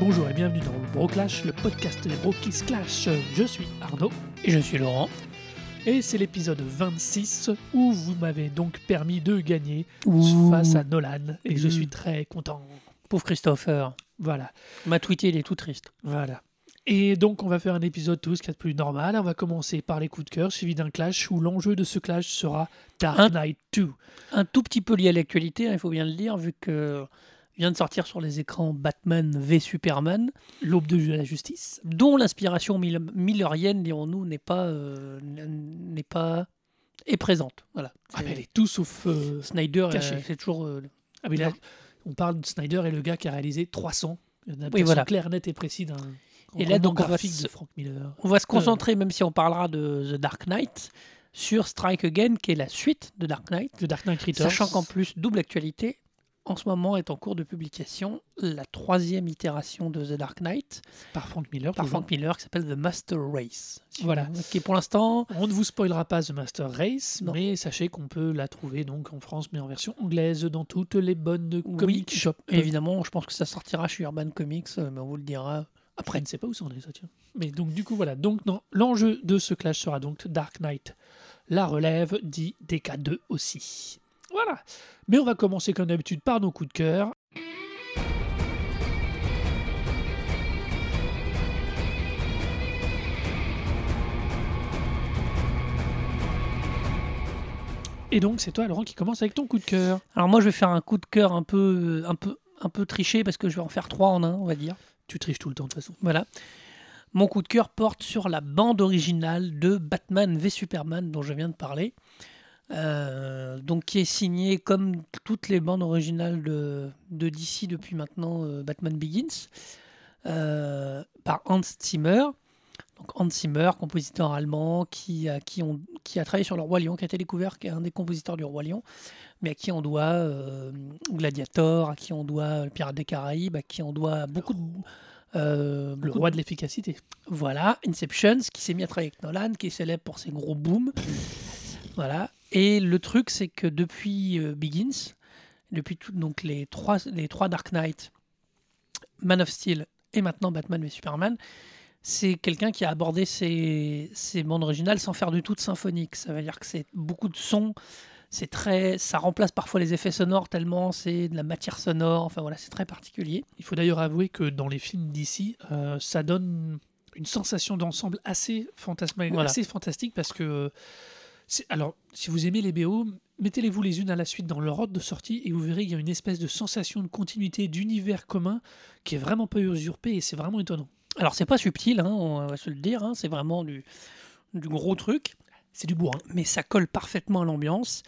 Bonjour et bienvenue dans le Broclash, le podcast des qui se clashent. Je suis Arnaud Et je suis Laurent. et c'est l'épisode 26 où vous m'avez donc permis de gagner Ouh. face à Nolan et je Mmh. suis très content. Pauvre Christopher. Voilà, M'a tweeté, il est tout triste. voilà. Et donc on va faire un épisode tout ce qu'il y a de plus normal. On va commencer par les coups de cœur suivi d'un clash où l'enjeu de ce clash sera Dark Knight 2. Un tout petit peu lié à l'actualité, hein, il faut bien le dire, vu que vient de sortir sur les écrans Batman v Superman, L'aube de la justice. dont l'inspiration mil- millerienne, dirons-nous, n'est pas, euh, n'est pas est présente. Voilà. Ah, mais elle est tout sauf... euh, Snyder, euh, caché. c'est toujours. euh, Ah, mais là, on parle de Snyder et le gars qui a réalisé 300. Une Oui, voilà. claire, nette et précis d'un Et là, donc, on va se- de Frank Miller. On va se concentrer, même si on parlera de The Dark Knight, sur Strike Again, qui est la suite de Dark Knight. The Dark Knight Returns. Sachant qu'en plus, double actualité, en ce moment est en cours de publication la troisième itération de The Dark Knight par Frank Miller. par. Frank Miller qui s'appelle The Master Race. Voilà. Qui est pour l'instant. On ne vous spoilera pas The Master Race, Non. mais sachez qu'on peut la trouver donc en France, mais en version anglaise, dans toutes les bonnes Oui, comic shops. Évidemment, je pense que ça sortira chez Urban Comics, euh, mais on vous le dira Après, je ne sais pas où ça en est, ça tient. Mais donc, du coup, voilà. Donc, l'enjeu de ce clash sera donc Dark Knight. La relève dit DK2 aussi. Voilà. Mais on va commencer comme d'habitude par nos coups de cœur. Et donc, c'est toi, Laurent, qui commence avec ton coup de cœur. Alors moi, je vais faire un coup de cœur un peu, un peu, un peu triché parce que je vais en faire trois en un, on va dire. Tu triches tout le temps, de toute façon. Voilà. Mon coup de cœur porte sur la bande originale de Batman v Superman dont je viens de parler. Euh, donc qui est signée comme toutes les bandes originales de, de DC depuis maintenant euh, Batman Begins euh, par Hans Zimmer. Donc Hans Zimmer, compositeur allemand qui a, qui, ont, qui a travaillé sur le Roi Lion, qui a été découvert, qui est un des compositeurs du Roi Lion, mais à qui on doit Gladiator, à qui on doit Le Pirate des Caraïbes, à qui on doit beaucoup de... euh, Le roi de l'efficacité. voilà, Inception, qui s'est mis à travailler avec Nolan, qui est célèbre pour ses gros booms. Voilà. Et le truc, c'est que depuis euh, Begins, depuis tout- donc les trois, les trois Dark Knight, Man of Steel et maintenant Batman v Superman, c'est quelqu'un qui a abordé ses, ses bandes originales sans faire du tout de symphonique. Ça veut dire que c'est beaucoup de sons. C'est très, ça remplace parfois les effets sonores tellement c'est de la matière sonore. Enfin voilà, c'est très particulier. Il faut d'ailleurs avouer que dans les films d'ici, euh, ça donne une sensation d'ensemble assez, fantasma- Voilà. assez fantastique parce que. Alors, si vous aimez les BO, mettez-les-vous les unes à la suite dans leur ordre de sortie et vous verrez qu'il y a une espèce de sensation de continuité, d'univers commun qui est vraiment pas usurpé et c'est vraiment étonnant. Alors c'est pas subtil, hein, on va se le dire. hein, c'est vraiment du, du gros truc. C'est du bourrin. mais ça colle parfaitement à l'ambiance.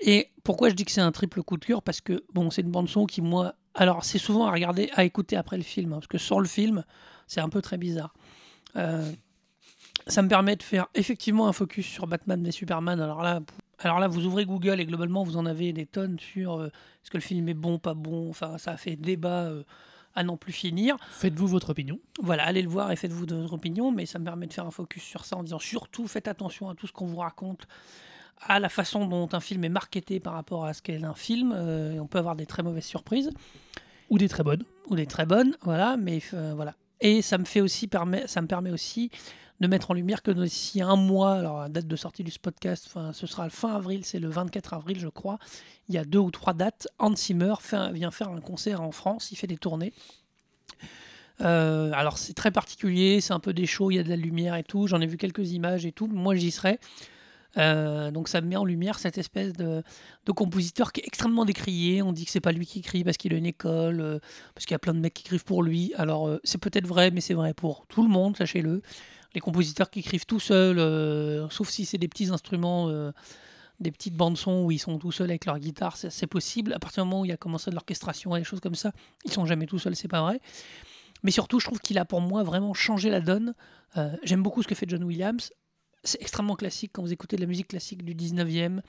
Et pourquoi je dis que c'est un triple coup de cœur? Parce que bon, c'est une bande son qui moi, alors c'est souvent à regarder, à écouter après le film, hein, parce que sur le film, c'est un peu très bizarre. Euh, ça me permet de faire effectivement un focus sur Batman et Superman. Alors là, alors là, vous ouvrez Google et globalement, vous en avez des tonnes sur euh, est-ce que le film est bon, pas bon? Enfin, ça a fait débat euh, à n'en plus finir. Faites-vous votre opinion. Voilà, allez le voir et faites-vous votre opinion, mais ça me permet de faire un focus sur ça en disant surtout faites attention à tout ce qu'on vous raconte, à la façon dont un film est marketé par rapport à ce qu'est un film. euh, et on peut avoir des très mauvaises surprises Ou des très bonnes. ou des très bonnes, voilà, mais euh, voilà. Et ça me fait aussi permet, ça me permet aussi de mettre en lumière que d'ici un mois, alors la date de sortie du podcast, ce sera le fin avril, c'est le 24 avril, je crois. Il y a deux ou trois dates. Hans Zimmer vient faire un concert en France, il fait des tournées. Euh, alors c'est très particulier, c'est un peu des shows, il y a de la lumière et tout. J'en ai vu quelques images et tout. Moi j'y serai. Euh, donc ça met en lumière cette espèce de, compositeur qui est extrêmement décrié. On dit que c'est pas lui qui écrit parce qu'il a une école, euh, parce qu'il y a plein de mecs qui écrivent pour lui. Alors c'est peut-être vrai, mais c'est vrai pour tout le monde, sachez-le. Les compositeurs qui écrivent tout seuls, euh, sauf si c'est des petits instruments, euh, des petites bandes son où ils sont tout seuls avec leur guitare, c'est possible. À partir du moment où il y a commencé de l'orchestration et des choses comme ça, ils sont jamais tout seuls, c'est pas vrai. Mais surtout, je trouve qu'il a pour moi vraiment changé la donne. Euh, J'aime beaucoup ce que fait John Williams. C'est extrêmement classique quand vous écoutez de la musique classique du 19e.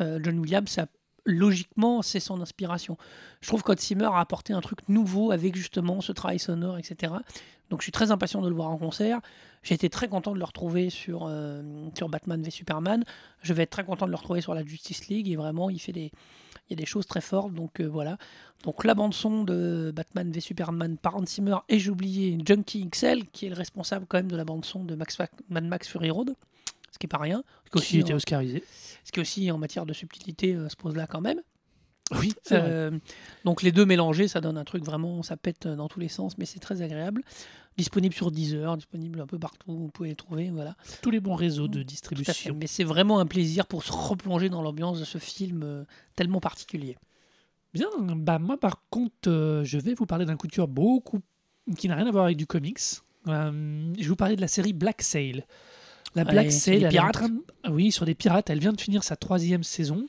euh, John Williams, ça, logiquement, c'est son inspiration. Je trouve qu'Hot Zimmer a apporté un truc nouveau avec justement ce travail sonore, etc. Donc je suis très impatient de le voir en concert. J'ai été très content de le retrouver sur, euh, sur Batman v Superman. Je vais être très content de le retrouver sur la Justice League. Et vraiment, il fait des, Il y a des choses très fortes, donc euh, voilà. Donc la bande son de Batman v Superman par Hans Zimmer et j'ai oublié Junkie XL qui est le responsable quand même de la bande son de Max Mad Max Fury Road, ce qui est pas rien. Ce qui aussi, était oscarisé. ce qui aussi en matière de subtilité euh, se pose là quand même. Oui. Euh, donc les deux mélangés, ça donne un truc vraiment, ça pète dans tous les sens, mais c'est très agréable. Disponible sur Deezer, disponible un peu partout, vous pouvez les trouver, voilà. Tous les bons réseaux de Tout à fait. distribution. Mais c'est vraiment un plaisir pour se replonger dans l'ambiance de ce film euh, tellement particulier. Bien, bah moi par contre, euh, je vais vous parler d'un coup de cœur beaucoup qui n'a rien à voir avec du comics. Euh, je vais vous parler de la série Black Sail. La Black sur Sail, les elle est en pirates. train de- oui, sur des pirates, elle vient de finir sa troisième saison.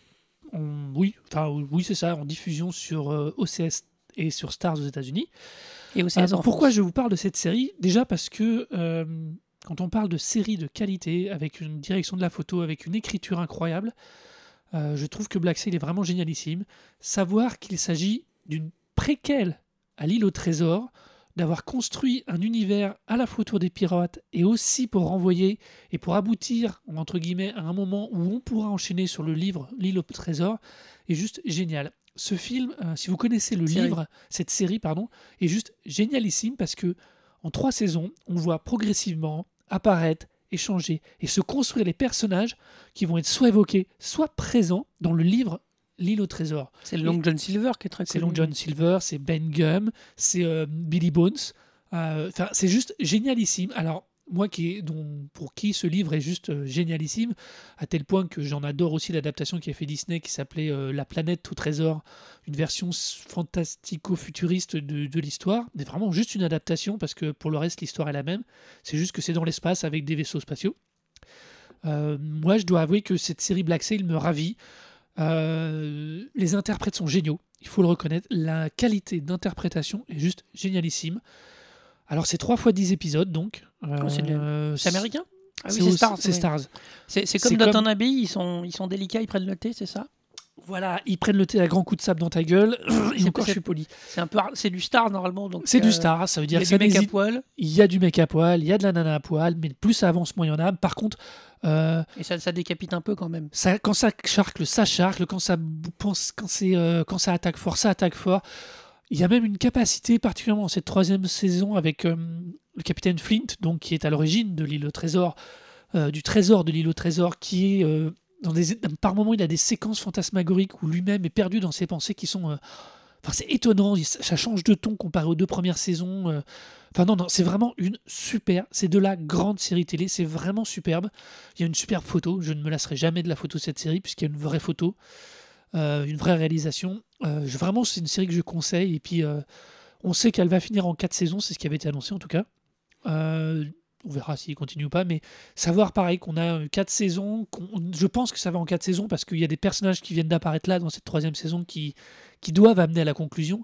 On- Oui, enfin oui, c'est ça, en diffusion sur euh, OCS et sur Stars aux États-Unis. Et aussi en donc pourquoi France. je vous parle de cette série? Déjà parce que euh, quand on parle de série de qualité, avec une direction de la photo, avec une écriture incroyable, euh, je trouve que Black Sail est vraiment génialissime. Savoir qu'il s'agit d'une préquelle à l'île au trésor, d'avoir construit un univers à la fois autour des pirates et aussi pour renvoyer et pour aboutir, entre guillemets, à un moment où on pourra enchaîner sur le livre L'île au trésor, est juste génial. Ce film, euh, si vous connaissez le Série. livre, cette série, pardon, est juste génialissime parce que en trois saisons, on voit progressivement apparaître, échanger et se construire les personnages qui vont être soit évoqués, soit présents dans le livre L'île au trésor. C'est Long John Silver qui est très C'est. Long John Silver, c'est Ben Gum, c'est euh, Billy Bones. Euh, Enfin, c'est juste génialissime. Alors, moi qui pour qui ce livre est juste euh, génialissime, à tel point que j'en adore aussi l'adaptation qui a fait Disney qui s'appelait euh, La planète au trésor, une version fantastico-futuriste de, l'histoire. Mais vraiment juste une adaptation parce que pour le reste, l'histoire est la même. C'est juste que c'est dans l'espace avec des vaisseaux spatiaux. Euh, moi, je dois avouer que cette série Black Sail me ravit. Les interprètes sont géniaux, il faut le reconnaître. La qualité d'interprétation est juste génialissime. Alors, c'est 3 fois 10 épisodes, donc. Oh, c'est de- Euh, C'est américain Ah oui, c'est aussi- Stars. C'est c'est C'est comme comme- Downton Abbey, ils sont, ils sont délicats, ils prennent le thé, c'est ça? Voilà, ils prennent le thé à grands coups de sable dans ta gueule. Et encore, je suis poli. C'est un peu, c'est du Stars normalement. donc, C'est euh, du Stars, ça veut Il y dire a du mec à poil Il y a du mec à poil, il y a de la nana à poil, mais plus ça avance, moins il y en a. Par contre, euh, et ça, ça décapite un peu quand même. ça, quand ça charcle, ça charcle. Quand ça, pense- quand, c'est, euh, quand ça attaque fort, ça attaque fort. Il y a même une capacité, particulièrement cette troisième saison, avec euh, le capitaine Flint, donc, qui est à l'origine de l'île au trésor, euh, du trésor de l'île au trésor, qui est. euh, par moments, il a des séquences fantasmagoriques où lui-même est perdu dans ses pensées qui sont. Enfin, c'est étonnant, ça change de ton comparé aux deux premières saisons. Enfin, non, non, c'est vraiment une super. C'est de la grande série télé, c'est vraiment superbe. Il y a une superbe photo, je ne me lasserai jamais de la photo de cette série, puisqu'il y a une vraie photo, une vraie réalisation. Euh, je- vraiment, c'est une série que je conseille. Et puis, euh, on sait qu'elle va finir en quatre saisons, c'est ce qui avait été annoncé en tout cas. Euh, on verra s'il continue ou pas, mais savoir pareil qu'on a euh, quatre saisons, qu'on- je pense que ça va en quatre saisons parce qu'il y a des personnages qui viennent d'apparaître là dans cette troisième saison qui, qui doivent amener à la conclusion.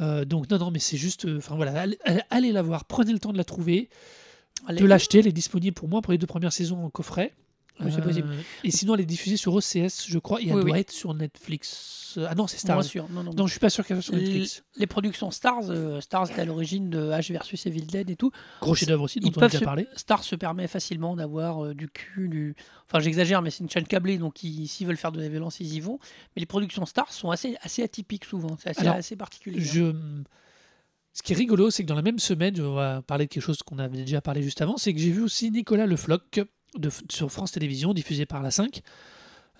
Euh, donc non, non, mais c'est juste, euh, enfin voilà, allez, allez- allez la voir, prenez le temps de la trouver, Allez. de l'acheter, elle est disponible pour moi pour les deux premières saisons en coffret. Oui, c'est possible. Et sinon, elle est diffusée sur OCS, je crois, et elle Oui, doit oui. être sur Netflix. Euh, Ah non, c'est Stars. Sûr. Non, non, Non, je suis pas sûr qu'elle soit sur Netflix. les productions Stars, euh, Stars était à l'origine de H versus Evil Dead et tout. Gros chef-d'œuvre aussi, dont Ils on a déjà se- parlé. Stars se permet facilement d'avoir euh, du cul, du. Enfin, j'exagère, mais c'est une chaîne câblée, donc ils- s'ils veulent faire de la violence, ils y vont. Mais les productions Stars sont assez, assez atypiques souvent. C'est assez, Alors, assez particulier. hein. Ce qui est rigolo, c'est que dans la même semaine, on va parler de quelque chose qu'on avait déjà parlé juste avant, c'est que j'ai vu aussi Nicolas Le Floch de, sur France Télévisions, diffusé par la 5.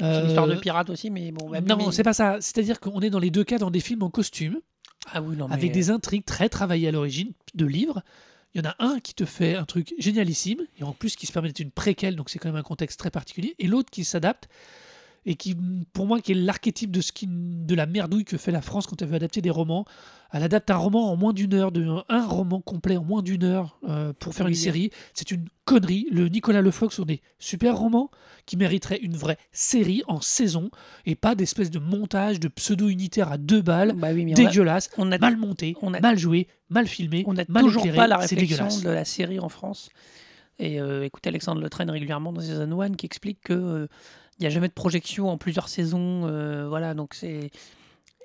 C'est une histoire de Euh, pirate aussi, mais bon. bah, Non, mais- c'est pas ça. C'est-à-dire qu'on est dans les deux cas dans des films en costume, Ah oui, non, mais. avec des intrigues très travaillées à l'origine de livres. Il y en a un qui te fait un truc génialissime, et en plus qui se permet d'être une préquelle, donc c'est quand même un contexte très particulier, et l'autre qui s'adapte, et qui, pour moi, qui est l'archétype de, ce qui, de la merdouille que fait la France quand elle veut adapter des romans. Elle adapte un roman en moins d'une heure, de, un roman complet en moins d'une heure euh, pour faire Oui, une série. C'est une connerie. Le Nicolas Le Floch sont des super romans qui mériteraient une vraie série en saison, et pas d'espèce de montage de pseudo-unitaire à deux balles, Bah oui, mais on a- dégueulasse, on a, mal monté, on a- mal joué, mal filmé, on n'a mal toujours éclairé, pas la c'est réflexion de la série en France. Et euh, écoutez Alexandre Le Train régulièrement dans Season 1 qui explique que euh, il n'y a jamais de projection en plusieurs saisons. euh, voilà, donc c'est.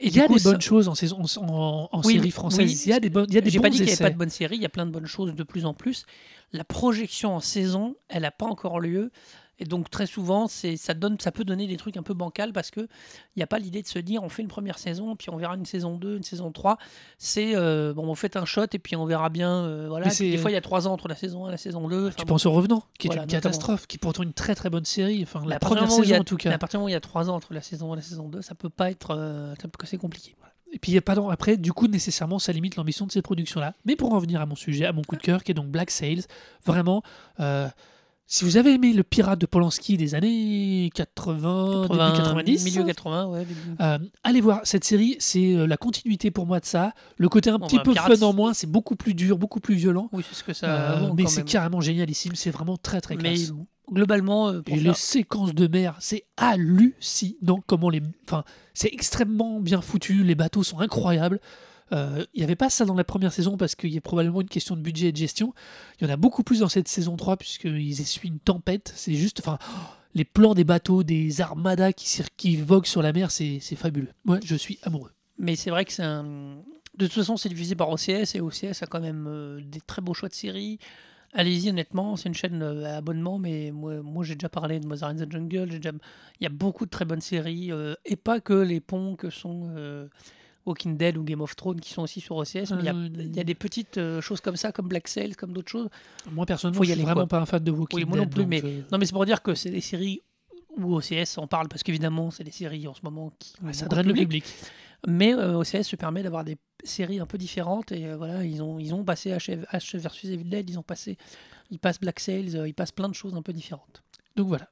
Il y a coup, des ça- bonnes choses en, saison, en, en- en Oui, série française. oui. Il y a des, bonnes, il y a des J'ai bons pas dit qu'il n'y avait pas de bonnes séries, il y a plein de bonnes choses de plus en plus. La projection en saison, elle n'a pas encore lieu. Et donc très souvent, c'est ça donne, ça peut donner des trucs un peu bancals parce que il n'y a pas l'idée de se dire on fait une première saison, puis on verra une saison 2, une saison 3. C'est euh, bon, on fait un shot et puis on verra bien. euh, voilà. Des fois, il y a trois ans entre la saison 1 et la saison 2. Enfin, Tu bon. penses au Revenant, qui est Voilà, une notamment. catastrophe, qui est pourtant une très très bonne série. Enfin, la première saison a- en tout cas. À partir du moment où il y a trois ans entre la saison 1 et la saison 2, ça peut pas être. euh, c'est compliqué. Et puis, il y a pas dans- après, du coup, nécessairement, ça limite l'ambition de ces productions-là. Mais pour en venir à mon sujet, à mon coup de cœur, qui est donc Black Sails, vraiment, euh, si vous avez aimé le pirate de Polanski des années 80, début 90, Milieu 80, ouais. début- euh, allez voir cette série, c'est euh, la continuité pour moi de ça. Le côté un Bon, petit bah, peu fun en moins, c'est beaucoup plus dur, beaucoup plus violent. Oui, c'est ce que ça. Euh, mais c'est carrément génialissime, c'est vraiment très très Mais classe. globalement, euh, pour Et faire- les séquences de mer, c'est hallucinant comment les. Enfin, c'est extrêmement bien foutu, les bateaux sont incroyables. Euh, Il n'y avait pas ça dans la première saison parce qu'il y a probablement une question de budget et de gestion. Il y en a beaucoup plus dans cette saison 3 puisqu'ils essuient une tempête. C'est juste. Enfin, les plans des bateaux, des armadas qui, qui voguent sur la mer, c'est fabuleux. Moi, je suis amoureux. Mais c'est vrai que c'est un. De toute façon, c'est diffusé par OCS et OCS a quand même euh, des très beaux choix de séries. Allez-y, honnêtement, c'est une chaîne euh, à abonnement, mais moi, j'ai déjà parlé de Mother in the Jungle. déjà- Il y a beaucoup de très bonnes séries, euh, et pas que les ponts que sont euh, Walking Dead ou Game of Thrones qui sont aussi sur OCS, mais il y a- Euh, il y, a des petites euh, choses comme ça, comme Black Sails, comme d'autres choses. Moi, personnellement, je suis vraiment quoi. pas un fan de Walking Oui, moi non plus, donc, mais- euh, Non, mais c'est pour dire que c'est des séries où OCS en parle, parce qu'évidemment, c'est des séries en ce moment qui. ont ouais, ça draine le public. Mais euh, OCS se permet d'avoir des séries un peu différentes et euh, voilà, ils ont, ils ont passé H, H versus Evil Dead, ils ont passé, ils passent Black Sails, ils passent plein de choses un peu différentes. Donc voilà.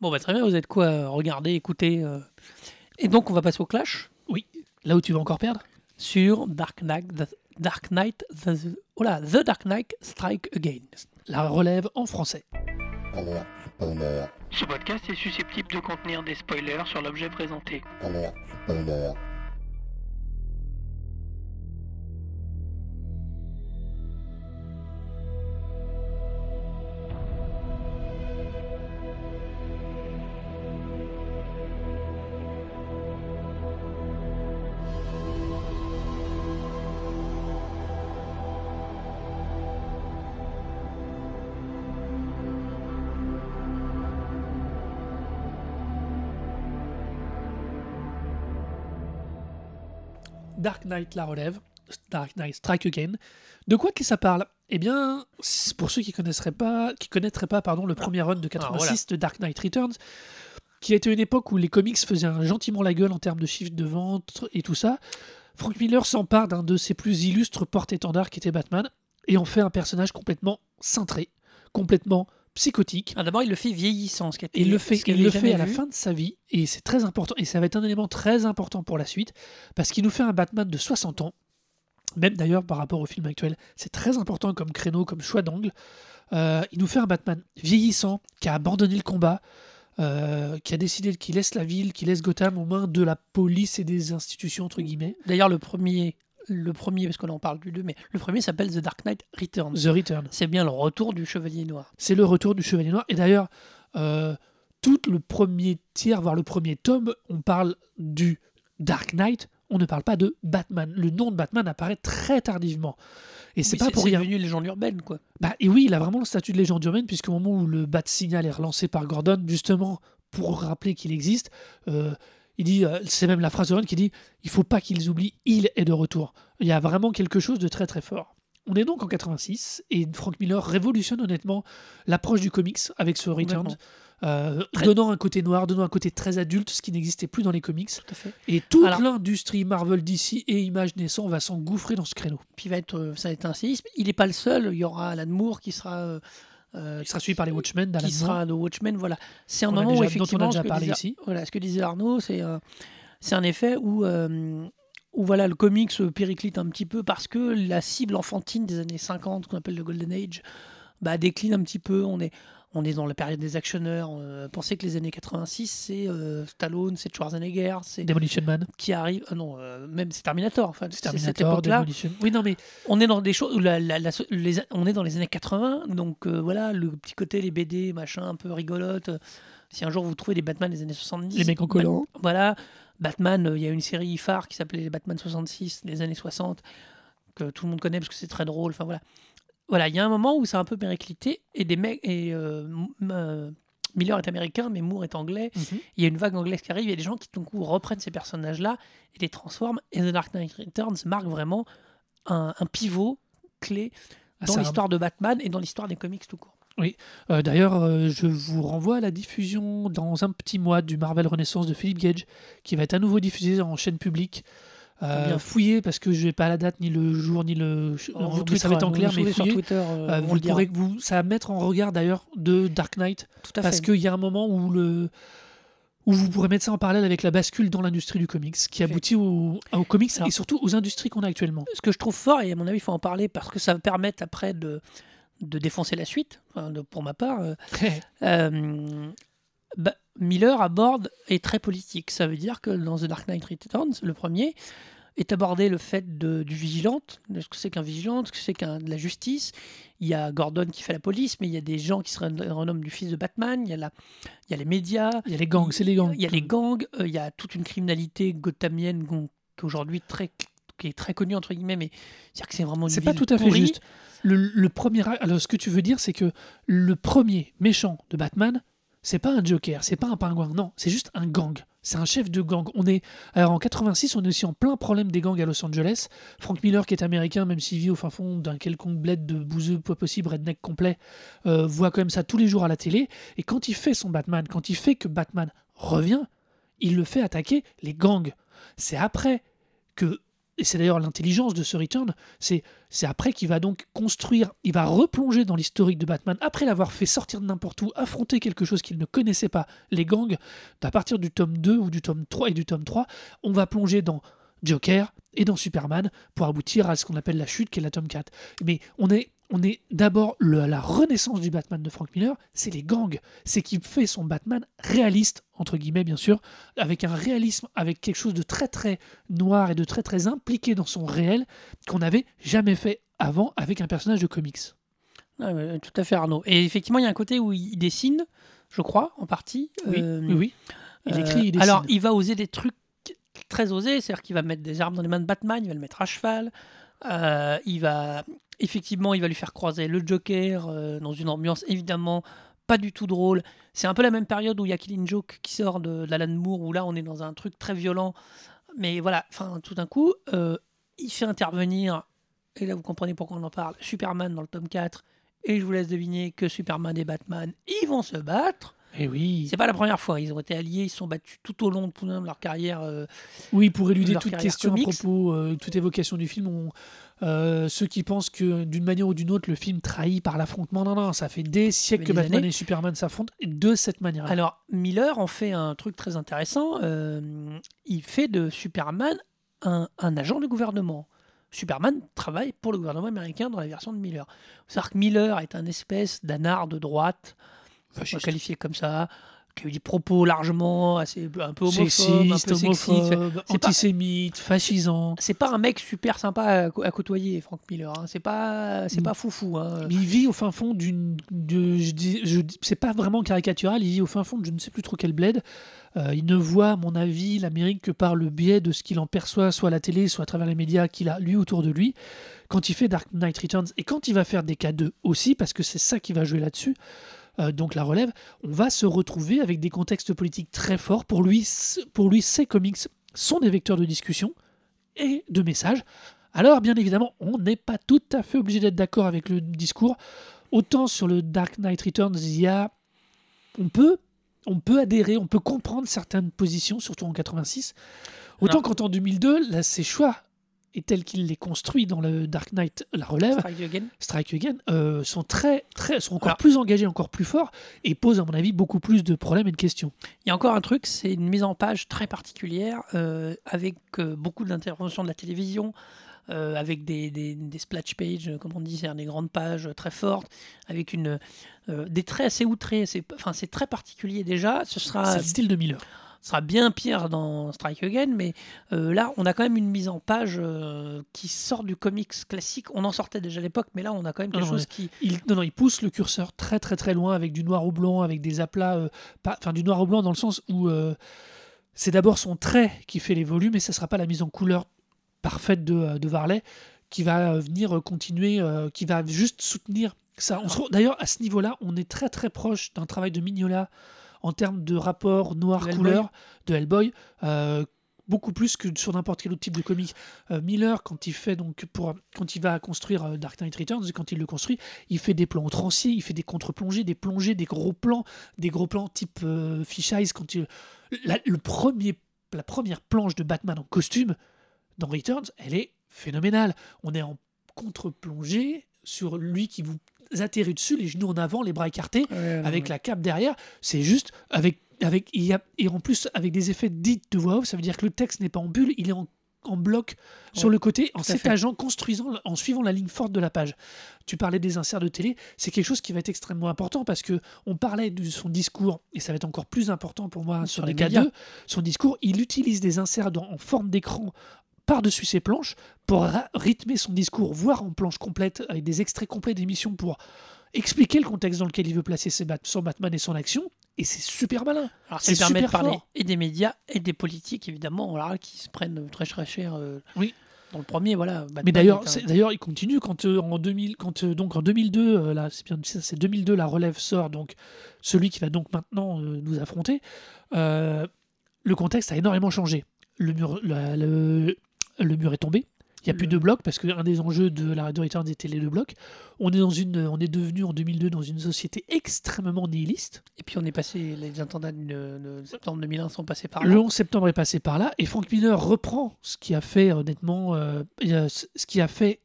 Bon bah très bien, vous êtes quoi Regardez, écoutez. Et donc on va passer au clash Là où tu vas encore perdre? Sur Dark Knight, the, Dark Knight, the, oh là, the Dark Knight Strike Again. La relève en français. Ce podcast est susceptible de contenir des spoilers sur l'objet présenté. Dark Knight la relève, Dark Knight Strike Again. De quoi que ça parle? Eh bien, pour ceux qui connaisseraient pas, qui connaîtraient pas, pardon, le premier run de 86 voilà. de Dark Knight Returns, qui a été une époque où les comics faisaient un- gentiment la gueule en termes de chiffres de vente et tout ça. Frank Miller s'empare d'un de ses plus illustres porte-étendards qui était Batman et en fait un personnage complètement cintré, complètement psychotique. Ah, D'abord, il le fait vieillissant, ce le fait, ce il le fait à la fin de sa vie, et c'est très important, et ça va être un élément très important pour la suite, parce qu'il nous fait un Batman de 60 ans, même d'ailleurs par rapport au film actuel, c'est très important comme créneau, comme choix d'angle. Euh, il nous fait un Batman vieillissant, qui a abandonné le combat, euh, qui a décidé qu'il laisse la ville, qu'il laisse Gotham aux mains de la police et des institutions, entre guillemets. D'ailleurs, le premier, le premier, parce qu'on en parle du deux, mais le premier s'appelle The Dark Knight Returns. The Return. C'est bien le retour du Chevalier Noir. C'est le retour du Chevalier Noir. Et d'ailleurs, euh, tout le premier tiers, voire le premier tome, on parle du Dark Knight, on ne parle pas de Batman. Le nom de Batman apparaît très tardivement. Et c'est Oui, pas pour rien. devenu légende urbaine, quoi. Bah, et oui, il a vraiment le statut de légende urbaine, puisqu'au moment où le Bat Signal est relancé par Gordon, justement, pour rappeler qu'il existe, euh, il dit, euh, c'est même la phrase de Ron qui dit il faut pas qu'ils oublient, il est de retour. Il y a vraiment quelque chose de très très fort. On est donc en 86 et Frank Miller révolutionne honnêtement l'approche du comics avec ce Complètement. euh, Très- donnant un côté noir, donnant un côté très adulte, ce qui n'existait plus dans les comics. Tout à fait. Et toute Alors- l'industrie Marvel, DC et Image naissant va s'engouffrer dans ce créneau. Puis va être, euh, ça va être un séisme. Il n'est pas le seul. Il y aura Alan Moore qui sera, euh, Il sera suivi par les Watchmen qui sera Watchmen. Voilà. C'est un On moment où dont on a effectivement, déjà parlé disait- ici. Voilà, ce que disait Arnaud, c'est euh, c'est un effet où euh, où voilà le comics se périclite un petit peu parce que la cible enfantine des années 50, qu'on appelle le Golden Age, bah, décline un petit peu. On est on est dans la période des actionneurs. Euh, pensez que les années 86, c'est euh, Stallone, c'est Schwarzenegger, c'est Demolition Man, qui arrive. ah non, euh, même c'est Terminator. Enfin, c'est cette époque-là. Demolition. Oui, non, mais On est dans des choses la- la- la- les- on est dans les années 80, donc voilà le petit côté les BD machin un peu rigolote. Si un jour vous trouvez des Batman des années 70, les mecs en Ba- collant. voilà, Batman, il y a une série phare qui s'appelait les Batman 66 des années 60 que tout le monde connaît parce que c'est très drôle. Enfin voilà, voilà, il y a un moment où c'est un peu périclité et des mecs et euh, euh, Miller est américain, mais Moore est anglais. Mhm. Il y a une vague anglaise qui arrive, il y a des gens qui, tout coup, reprennent ces personnages-là et les transforment. Et The Dark Knight Returns marque vraiment un, un pivot clé Ah, dans l'histoire de Batman et dans l'histoire des comics tout court. Euh, D'ailleurs, euh, je vous renvoie à la diffusion dans un petit mois du Marvel Renaissance de Philip Gage, qui va être à nouveau diffusé en chaîne publique. Euh, Bien. fouillez parce que je n'ai pas la date, ni le jour, ni le. On vous mais ça en tweetera, clair, mais sur. Twitter, euh, on vous le pourrez, vous, ça va mettre en regard d'ailleurs de Dark Knight Tout à parce qu'il y a un moment où le où vous pourrez mettre ça en parallèle avec la bascule dans l'industrie du comics qui aboutit au- aux comics Alors- et surtout aux industries qu'on a actuellement. ce que je trouve fort, et à mon avis, il faut en parler parce que ça va permettre après de, de défoncer la suite, enfin, de- pour ma part. euh, euh, bah, Miller aborde est très politique. Ça veut dire que dans The Dark Knight Returns, le premier, est abordé le fait de, du vigilante, de ce que c'est qu'un vigilante, ce que c'est qu'un de la justice. Il y a Gordon qui fait la police, mais il y a des gens qui se ren- renomment du fils de Batman. Il y a, la, il y a les médias, Il y a les gangs, c'est les gangs. il y a les gangs, euh, il y a toute une criminalité gothamienne gon- qui aujourd'hui très qui est très connue entre guillemets, mais c'est que c'est vraiment C'est pas tout à fait pourrie. juste. Le, le premier, alors ce que tu veux dire, c'est que le premier méchant de Batman, c'est pas un Joker, c'est pas un pingouin, non, c'est juste un gang. C'est un chef de gang. On est alors en 86, on est aussi en plein problème des gangs à Los Angeles. Frank Miller, qui est américain, même s'il vit au fin fond d'un quelconque bled de bouseux, pas possible, redneck complet, euh, voit quand même ça tous les jours à la télé. Et quand il fait son Batman, quand il fait que Batman revient, il le fait attaquer les gangs. C'est après que, et c'est d'ailleurs l'intelligence de ce return, c'est après qu'il va donc construire, il va replonger dans l'historique de Batman, après l'avoir fait sortir de n'importe où, affronter quelque chose qu'il ne connaissait pas, les gangs, à partir du tome 2 ou du tome 3 et du tome 3, on va plonger dans Joker et dans Superman pour aboutir à ce qu'on appelle la chute qui est la tome 4. Mais on est, on est d'abord la renaissance du Batman de Frank Miller, c'est les gangs, c'est qui fait son Batman réaliste, entre guillemets bien sûr, avec un réalisme, avec quelque chose de très très noir et de très très impliqué dans son réel qu'on n'avait jamais fait avant avec un personnage de comics. Ah, ouais, tout à fait Arnaud. Et effectivement, il y a un côté où il dessine, je crois, en partie. Oui, Euh, oui, oui. Il euh, écrit, il dessine. Alors, il va oser des trucs très osés, c'est-à-dire qu'il va mettre des armes dans les mains de Batman, il va le mettre à cheval, euh, il va effectivement, il va lui faire croiser le Joker euh, dans une ambiance évidemment pas du tout drôle. C'est un peu la même période où il y a Killing Joke qui sort de, d'Alan Moore, où là on est dans un truc très violent. Mais voilà, enfin tout d'un coup, euh, il fait intervenir, et là vous comprenez pourquoi on en parle, Superman dans le tome 4. Et je vous laisse deviner que Superman et Batman, ils vont se battre. Eh oui. C'est pas la première fois. Ils ont été alliés, ils se sont battus tout au long de, de leur carrière. euh, Oui, pour éluder toute question comics. à propos, euh, toute évocation du film, on- euh, ceux qui pensent que d'une manière ou d'une autre le film trahit par l'affrontement, non, non, ça fait des siècles que Batman années. et Superman s'affrontent de cette manière. Alors, Miller en fait un truc très intéressant. euh, il fait de Superman un, un agent du gouvernement. Superman travaille pour le gouvernement américain dans la version de Miller. C'est-à-dire que Miller est un espèce d'anard de droite, qualifier comme ça, qui a eu des propos largement assez un peu homophobes, un Sexiste, peu sexistes. homophobe, C'est pas- antisémite, fascisant. C'est pas un mec super sympa à, côtoyer, Frank Miller. hein. C'est pas, c'est Mm. pas foufou. hein. Mais il vit au fin fond d'une. de- Je dis, je dis- c'est pas vraiment caricatural, il vit au fin fond de je ne sais plus trop quel bled. Euh, il ne voit, à mon avis, l'Amérique que par le biais de ce qu'il en perçoit, soit à la télé, soit à travers les médias qu'il a lui autour de lui. Quand il fait Dark Knight Returns et quand il va faire des K2 aussi, parce que c'est ça qui va jouer là-dessus, euh, donc la relève, on va se retrouver avec des contextes politiques très forts. Pour lui, pour lui ces comics sont des vecteurs de discussion et de messages. Alors, bien évidemment, on n'est pas tout à fait obligé d'être d'accord avec le discours. Autant sur le Dark Knight Returns, il y a. On peut, on peut adhérer, on peut comprendre certaines positions, surtout en 86. Autant qu'en 2002, là, ses choix, et tels qu'il les construit dans le Dark Knight, la relève, Strike Again. Strike Again, euh, sont très, très, sont encore Alors- plus engagés, encore plus forts, et posent, à mon avis, beaucoup plus de problèmes et de questions. Il y a encore un truc, c'est une mise en page très particulière, euh, avec euh, beaucoup d'interventions de la télévision, avec des, des, des splash pages, comme on dit, c'est-à-dire des grandes pages très fortes, avec une, des traits assez outrés. C'est, enfin, c'est très particulier déjà. Ce sera, C'est le style de Miller. Ce sera bien pire dans Strike Again, mais euh, là, on a quand même une mise en page euh, qui sort du comics classique. On en sortait déjà à l'époque, mais là, on a quand même quelque Non, non, chose qui. Il, non, non, il pousse le curseur très très très loin avec du noir au blanc, avec des aplats, euh, pas- enfin du noir au blanc dans le sens où c'est d'abord son trait qui fait les volumes et ce ne sera pas la mise en couleur parfaite de, de Varley qui va venir continuer, qui va juste soutenir Ça, D'ailleurs, à ce niveau-là, on est très très proche d'un travail de Mignola en termes de rapport noir-couleur de Hellboy. euh, beaucoup plus que sur n'importe quel autre type de comic. Euh, Miller, quand il fait donc pour quand il va construire euh, Dark Knight Returns, quand il le construit, il fait des plans outranciers, il fait des contre-plongées, des plongées, des gros plans, des gros plans type euh, Fish Eyes. Quand il, la, le premier, la première planche de Batman en costume dans Returns, elle est phénoménale. On est en contre-plongée sur lui qui vous atterrit dessus, les genoux en avant, les bras écartés avec la cape derrière, c'est juste avec avec il y a, et en plus avec des effets dits de voix off, ça veut dire que le texte n'est pas en bulle, il est en, en bloc sur le côté, en s'étageant, construisant, en suivant la ligne forte de la page. Tu parlais des inserts de télé, c'est quelque chose qui va être extrêmement important parce que on parlait de son discours et ça va être encore plus important pour moi sur, Sur les les médias. K2. Son discours, il utilise des inserts dans- en forme d'écran par-dessus ses planches pour rythmer son discours, voire en planche complète avec des extraits complets d'émissions pour expliquer le contexte dans lequel il veut placer ses Bat- son Batman et son action. Et c'est super malin. Alors, ça permet de parler fort. et des médias et des politiques, évidemment, qui se prennent très très cher. euh, Oui. Dans le premier, voilà. Batman Mais d'ailleurs, un- d'ailleurs, il continue quand euh, en 2000, quand euh, donc en 2002, euh, là, c'est bien, c'est 2002, la relève sort donc celui qui va donc maintenant nous affronter. le contexte a énormément changé. Le mur, la- le, le mur est tombé. Il n'y a plus Le- de blocs parce qu'un des enjeux de la Returns était les deux blocs. On est dans une, on est devenu en 2002 dans une société extrêmement nihiliste. Et puis on est passé, les attentats de, septembre 2001 sont passés par là. Le 11 septembre est passé par là et Frank Miller reprend ce qui a fait honnêtement euh, ce qui a fait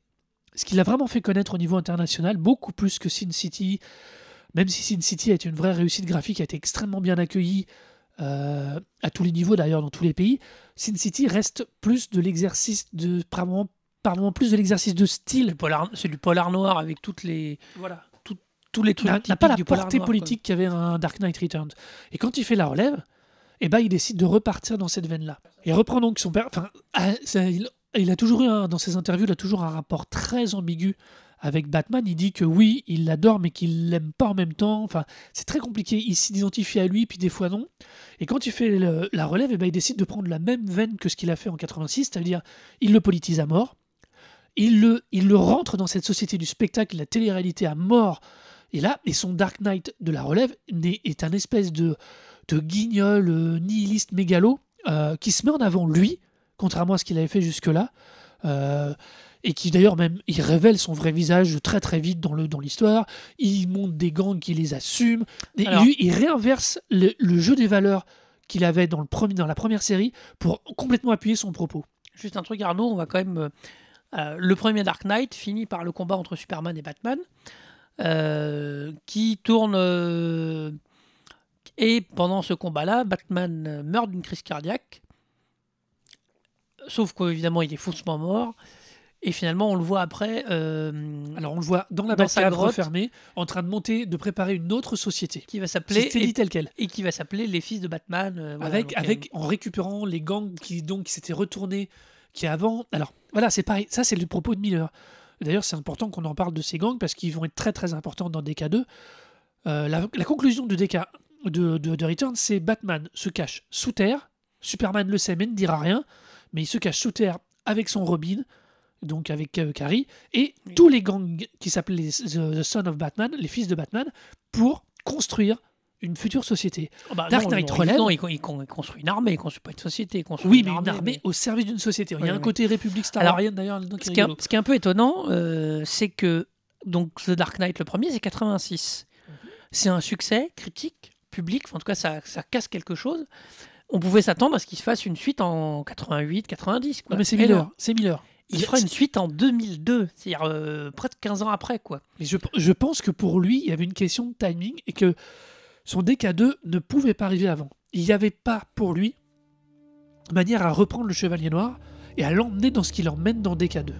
ce qu'il a vraiment fait connaître au niveau international beaucoup plus que Sin City même si Sin City a été une vraie réussite graphique a été extrêmement bien accueilli euh, à tous les niveaux d'ailleurs dans tous les pays Sin City reste plus de l'exercice de par moment plus de l'exercice de style polar- C'est du polar noir avec toutes les, voilà tous les trucs n'a pas la du portée noir, politique qu'avait un Dark Knight Returns. Et quand il fait la relève, eh ben, il décide de repartir dans cette veine-là. Il reprend donc son père. Enfin, ah, il, il a toujours eu, un- dans ses interviews, il a toujours un rapport très ambigu avec Batman. Il dit que oui, il l'adore, mais qu'il l'aime pas en même temps. Enfin, c'est très compliqué. Il s'identifie à lui, puis des fois non. Et quand il fait la relève, eh ben, il décide de prendre la même veine que ce qu'il a fait en 86, c'est-à-dire il le politise à mort. Il le, il le rentre dans cette société du spectacle, la télé-réalité à mort. Et là, et son Dark Knight de la relève est un espèce de, de guignol euh, nihiliste mégalo euh, qui se met en avant lui, contrairement à ce qu'il avait fait jusque-là. euh, et qui d'ailleurs même il révèle son vrai visage très très vite dans le dans l'histoire. Il monte des gangs qui les assument. Et Alors- lui, il réinverse le, le jeu des valeurs qu'il avait dans le premier dans la première série pour complètement appuyer son propos. Juste un truc, Arnaud, on va quand même. euh, euh, le premier Dark Knight finit par le combat entre Superman et Batman, euh, qui tourne. euh, et pendant ce combat-là, Batman meurt d'une crise cardiaque. Sauf qu'évidemment, il est faussement mort. Et finalement, on le voit après. euh, Alors on le voit dans la Dans sa grotte. refermée, en train de monter, de préparer une autre société. qui va s'appeler. Et, tel quel. et qui va s'appeler Les Fils de Batman. euh, voilà, avec, donc, euh, avec en récupérant les gangs qui donc qui s'étaient retournés qui avant alors voilà c'est pareil ça c'est le propos de Miller d'ailleurs c'est important qu'on en parle de ces gangs parce qu'ils vont être très très importants dans DK2 Euh, la, la conclusion de DK de, de, de Return c'est Batman se cache sous terre Superman le sait mais ne dira rien mais il se cache sous terre avec son Robin donc avec euh, Carrie et Oui. tous les gangs qui s'appellent les The, The Son of Batman les fils de Batman pour construire une future société oh bah Dark non, Knight non, relève. Non, il, il con- il construit une armée, il construit pas une société. Il construit Oui, une mais une armée, armée mais- au service d'une société. Il y a un côté république Star Alors, Warienne d'ailleurs Ce qui, est, ce qui est un peu étonnant, euh, c'est que donc The Dark Knight, le premier, c'est 86. Mhm. C'est un succès critique, public. Enfin, en tout cas, ça, ça casse quelque chose. On pouvait s'attendre à ce qu'il se fasse une suite en 88, 90. Quoi. Non, mais c'est Miller. C'est Miller. Il fera une suite en 2002, c'est-à-dire euh, près de 15 ans après, quoi. Mais je, je pense que pour lui, il y avait une question de timing et que son DK2 ne pouvait pas arriver avant. Il n'y avait pas pour lui manière à reprendre le Chevalier Noir et à l'emmener dans ce qu'il emmène dans DK2.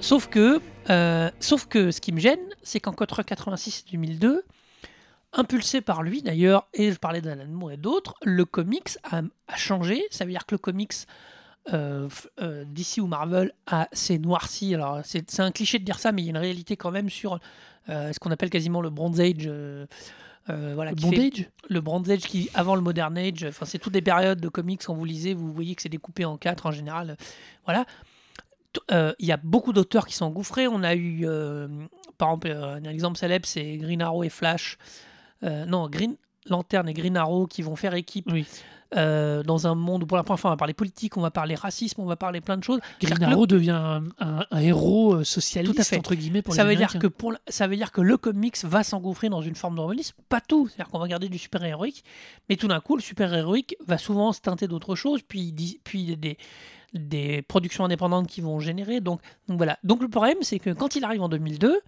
Sauf que, euh, sauf que ce qui me gêne, c'est qu'entre 86 et 2002, impulsé par lui d'ailleurs, et je parlais d'Alan Moore et d'autres, le comics a, a changé. Ça veut dire que le comics euh, euh, DC ou Marvel a s'est noirci. Alors c'est un cliché de dire ça, mais il y a une réalité quand même sur euh, ce qu'on appelle quasiment le Bronze Age. euh, voilà, Le fait- bondage le Bronze Age qui avant le Modern Age, enfin c'est toutes des périodes de comics quand vous lisez, vous voyez que c'est découpé en quatre en général. Voilà. T- euh, Il y a beaucoup d'auteurs qui sont engouffrés. On a eu, euh, par exemple, euh, un exemple célèbre, c'est Green Arrow et Flash. Euh, non, Green Lantern et Green Arrow qui vont faire équipe Oui. dans un monde où pour la première fois on va parler politique, on va parler racisme, on va parler plein de choses. Green le- Arrow devient un, un- un héros socialiste, Tout à fait. entre guillemets, pour ça les veut, dire que pour la- ça veut dire que le comics va s'engouffrer dans une forme de romanisme. Pas tout. C'est-à-dire qu'on va garder du super-héroïque, mais tout d'un coup, le super-héroïque va souvent se teinter d'autre chose, puis, puis des, des productions indépendantes qui vont générer. Donc, donc voilà. Donc le problème, c'est que quand il arrive en 2002,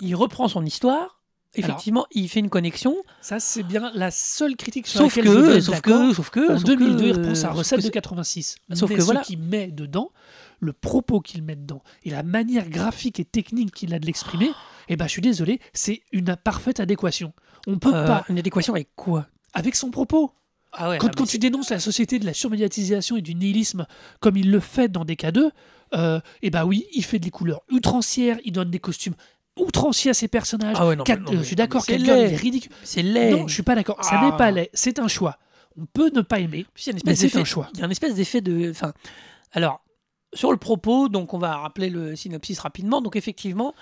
il reprend son histoire. Effectivement, il fait une connexion. Ça, c'est bien la seule critique sur Sauf laquelle je que, être sauf que, sauf que, En sauf 2002, il que- reprend sa recette de c'est- 86. Sauf mais que ce voilà. qu'il met dedans, le propos qu'il met dedans et la manière graphique et technique qu'il a de l'exprimer, eh ben, je suis désolé, c'est une parfaite adéquation. On peut Euh, pas, une adéquation avec quoi? Avec son propos. Ah ouais, Quand, ah, tu dénonces la société de la surmédiatisation et du nihilisme comme il le fait dans DK2, euh, eh ben oui, il fait des couleurs outrancières, il donne des costumes outranciers à ses personnages. Ah ouais, non, Cat- mais- non, euh, je suis d'accord, laid. est ridicule. c'est laid. Non, je suis pas d'accord. Ça Ah. n'est pas laid, c'est un choix. On peut ne pas aimer. Puis Mais c'est un choix. Il y a un espèce d'effet de. Enfin, alors, sur le propos, donc on va rappeler le synopsis rapidement. Donc, effectivement,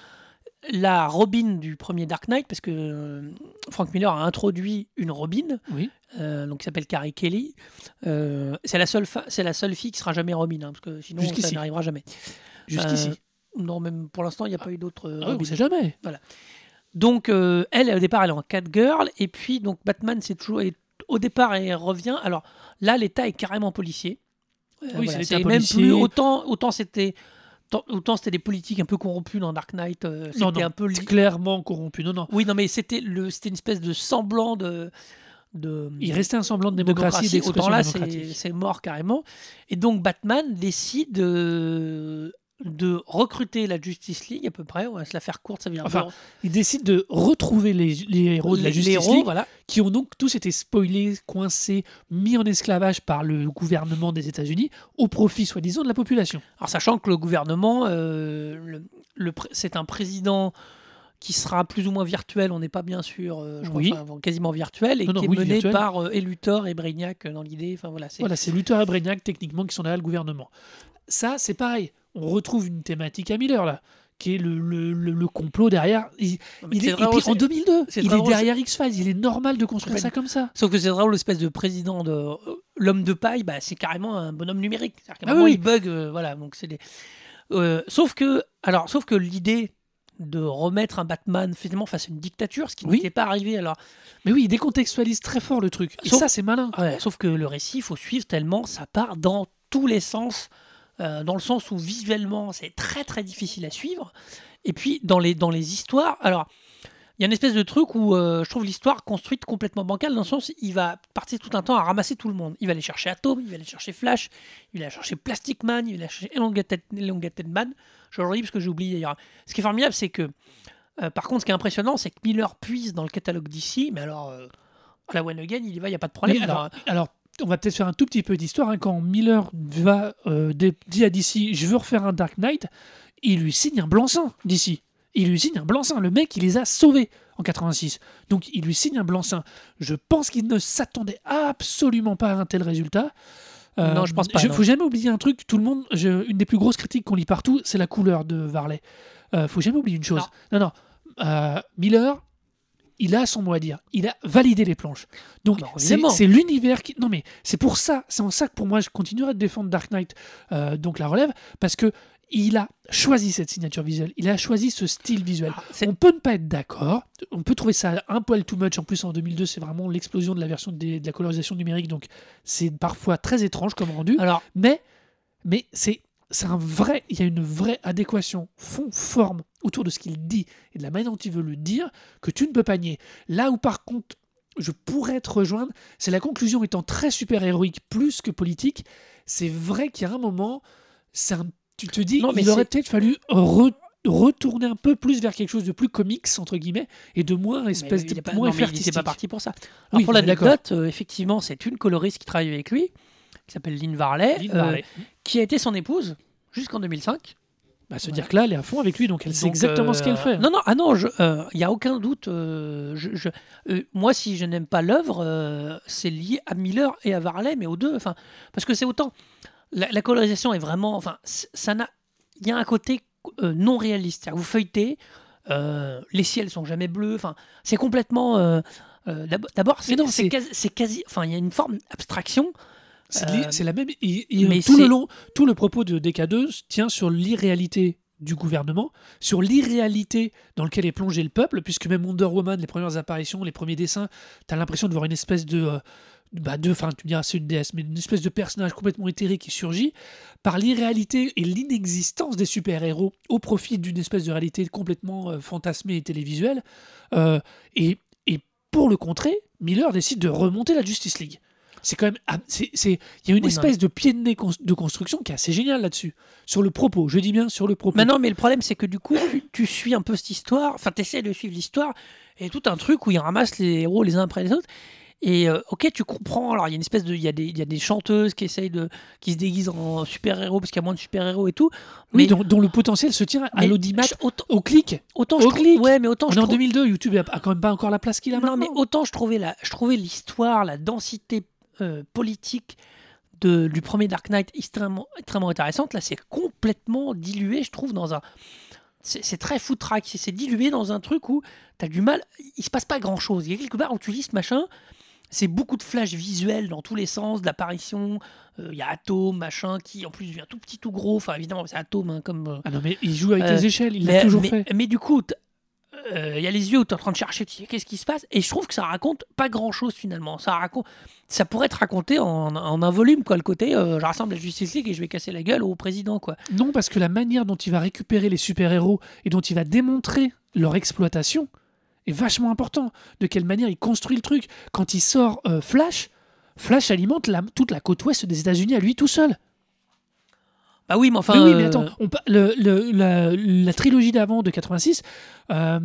la Robin du premier Dark Knight, parce que euh, Frank Miller a introduit une Robin, Oui. euh, donc qui s'appelle Carrie Kelly. Euh, c'est la seule c'est la seule fille qui sera jamais Robin, hein, parce que sinon ça n'arrivera jamais. Jusqu'ici. Non, même pour l'instant, il n'y a pas eu d'autres. Ah on sait jamais. Donc euh, elle, au départ, elle est en Catgirl, et puis donc Batman, c'est toujours au départ, elle revient. Alors là, l'État est carrément policier. Oui, c'est l'État même policier. plus autant autant c'était autant c'était des politiques un peu corrompus dans Dark Knight. euh, c'était un peu li- clairement corrompu. Non, non. oui, non, mais c'était le c'était une espèce de semblant de de Il restait un semblant de démocratie, Autant là, c'est mort carrément. Et donc Batman décide de de recruter la Justice League à peu près. On va se la faire courte, ça vient. Enfin, Il décide de retrouver les, les héros de la les, Justice les héros, League voilà. qui ont donc tous été spoilés, coincés, mis en esclavage par le gouvernement des États-Unis au profit, soi-disant, de la population. Alors sachant que le gouvernement, euh, le, c'est un président qui sera plus ou moins virtuel, on n'est pas bien sûr, euh, je crois, Oui. enfin, bon, quasiment virtuel, et Non, non, qui est oui, mené virtuel. par euh, et Luthor et Brainiac euh, dans l'idée. Enfin voilà, c'est Voilà, c'est Luthor et Brainiac, techniquement, qui sont derrière le gouvernement. Ça, c'est pareil. On retrouve une thématique à Miller, là, qui est le, le- le- le complot derrière. Il, est, et puis en 2002, c'est il est derrière X-Files. Il est normal de construire ça comme ça. Sauf que c'est drôle, l'espèce de président de euh, l'homme de paille, bah, c'est carrément un bonhomme numérique. Ah moment, oui. il bug, euh, voilà. Donc c'est des. Euh, sauf que, alors, sauf que l'idée de remettre un Batman finalement face à une dictature, ce qui Oui. n'était pas arrivé. Alors, Mais oui, il décontextualise très fort le truc. Et Sauf- ça, c'est malin. Ouais, sauf que le récit, il faut suivre tellement ça part dans tous les sens, euh, dans le sens où visuellement c'est très très difficile à suivre. Et puis dans les, dans les histoires, alors il y a une espèce de truc où euh, je trouve l'histoire construite complètement bancale, dans le sens où il va partir tout un temps à ramasser tout le monde. Il va aller chercher Atom, il va aller chercher Flash, il va aller chercher Plastic Man, il va aller chercher Elongated, Elongated Man. Je le redis parce que j'ai oublié d'ailleurs. Ce qui est formidable, c'est que, euh, par contre, ce qui est impressionnant, c'est que Miller puise dans le catalogue d'ici, mais alors, euh, à la One Again, il y va, il n'y a pas de problème. Mais Alors, alors, alors, on va peut-être faire un tout petit peu d'histoire. hein. Quand Miller va euh, dit à DC, je veux refaire un Dark Knight, il lui signe un blanc-seing d'ici. Il lui signe un blanc-seing. Le mec, il les a sauvés en 86. Donc, il lui signe un blanc-seing. Je pense qu'il ne s'attendait absolument pas à un tel résultat. Euh, Non, je pense pas, Il faut jamais oublier un truc. Tout le monde, je- une des plus grosses critiques qu'on lit partout, c'est la couleur de Varley. Euh, faut jamais oublier une chose. Non, non. Euh, Miller, il a son mot à dire. Il a validé les planches. Donc, Ah bah, c'est l'univers qui. Non, mais c'est pour ça, c'est en ça que pour moi, je continuerai de défendre Dark Knight, euh, donc la relève, parce que il a choisi cette signature visuelle, il a choisi ce style visuel. Ah, On peut ne pas être d'accord, on peut trouver ça un poil too much. En plus, en 2002, c'est vraiment l'explosion de la version des- de la colorisation numérique, donc c'est parfois très étrange comme rendu. alors, Mais, mais c'est c'est un vrai, il y a une vraie adéquation fond-forme autour de ce qu'il dit et de la manière dont il veut le dire que tu ne peux pas nier. Là où par contre je pourrais te rejoindre, c'est la conclusion étant très super héroïque plus que politique. C'est vrai qu'il y a un moment, un tu te dis Non, mais il aurait peut-être fallu re- retourner un peu plus vers quelque chose de plus comics entre guillemets et de moins espèce de pas, moins non, mais il pas parti pour ça. Alors Oui, pour l'anecdote, euh, effectivement, c'est une coloriste qui travaille avec lui, qui s'appelle Lynn Varley, Lynn euh, Varley. qui a été son épouse jusqu'en 2005. Bah, se dire que là, elle est à fond avec lui, donc elle sait Donc, exactement ce euh, qu'elle fait. Non, non, ah non, il n'y a aucun doute. euh, je, je- euh, moi, si je n'aime pas l'œuvre, euh, c'est lié à Miller et à Varley, mais aux deux. Enfin, parce que c'est autant. La, la colorisation est vraiment. Enfin, ça n'a. Il y a un côté euh, non réaliste. Vous feuilletez, euh, les ciels sont jamais bleus. Enfin, c'est complètement. euh, euh, d'ab- D'abord, c'est quasi. Enfin, il y a une forme d'abstraction. C'est Euh, c'est la même. mais tout le long, tout le propos de DK2 tient sur l'irréalité du gouvernement, sur l'irréalité dans lequel est plongé le peuple, puisque même Wonder Woman, les premières apparitions, les premiers dessins, tu as l'impression de voir une espèce de. euh, bah de, enfin, tu me diras, c'est une déesse, mais une espèce de personnage complètement éthéré qui surgit par l'irréalité et l'inexistence des super-héros au profit d'une espèce de réalité complètement euh, fantasmée et télévisuelle. Euh, et, et pour le contrer, Miller décide de remonter la Justice League. C'est quand même. Il y a une Oui, non, espèce de pied de nez de construction qui est assez géniale là-dessus. Sur le propos, je dis bien sur le propos. Mais non, mais le problème, c'est que du coup, tu, tu suis un peu cette histoire, enfin, tu essaies de suivre l'histoire, et tout un truc où ils ramassent les héros les uns après les autres. Et euh, ok, tu comprends. Alors, il y a une espèce de. Il y, a des- il y a des chanteuses qui essayent de. qui se déguisent en super-héros parce qu'il y a moins de super-héros et tout. oui, mais- dont, dont le potentiel se tient à l'audimat au clic. autant Au je clic. Ouais, mais autant On je est en trouve- 2002, YouTube a, quand même pas encore la place qu'il a Non, mais maintenant. autant je trouvais la, je trouvais l'histoire, la densité euh, politique de, du premier Dark Knight extrêmement, extrêmement intéressante. Là, c'est complètement dilué, je trouve, dans un. C'est très foutraque, c'est dilué dans un truc où tu as du mal. Il se passe pas grand chose. Il y a quelque part où tu lis ce machin, c'est beaucoup de flashs visuels dans tous les sens, de l'apparition. euh, Il y a Atom, machin, qui en plus devient tout petit, tout gros. Enfin, évidemment, c'est Atom, hein, comme. euh, Ah non, mais il joue avec Euh, les échelles, il l'a toujours mais- fait. mais du coup, il y a les yeux où tu es en train de chercher, tu qu'est-ce qui se passe? Et je trouve que ça raconte pas grand-chose finalement. Ça, raconte, ça pourrait être raconté en, en un volume, quoi, le côté euh, je rassemble la Justice League et je vais casser la gueule au président. quoi. Non, parce que la manière dont il va récupérer les super-héros et dont il va démontrer leur exploitation est vachement important. De quelle manière il construit le truc. Quand il sort euh, Flash, Flash alimente toute la côte ouest des États-Unis à lui tout seul. Bah oui, mais enfin. mais oui, mais euh, attends, on pa- le- le- la, la trilogie d'avant de 86, euh,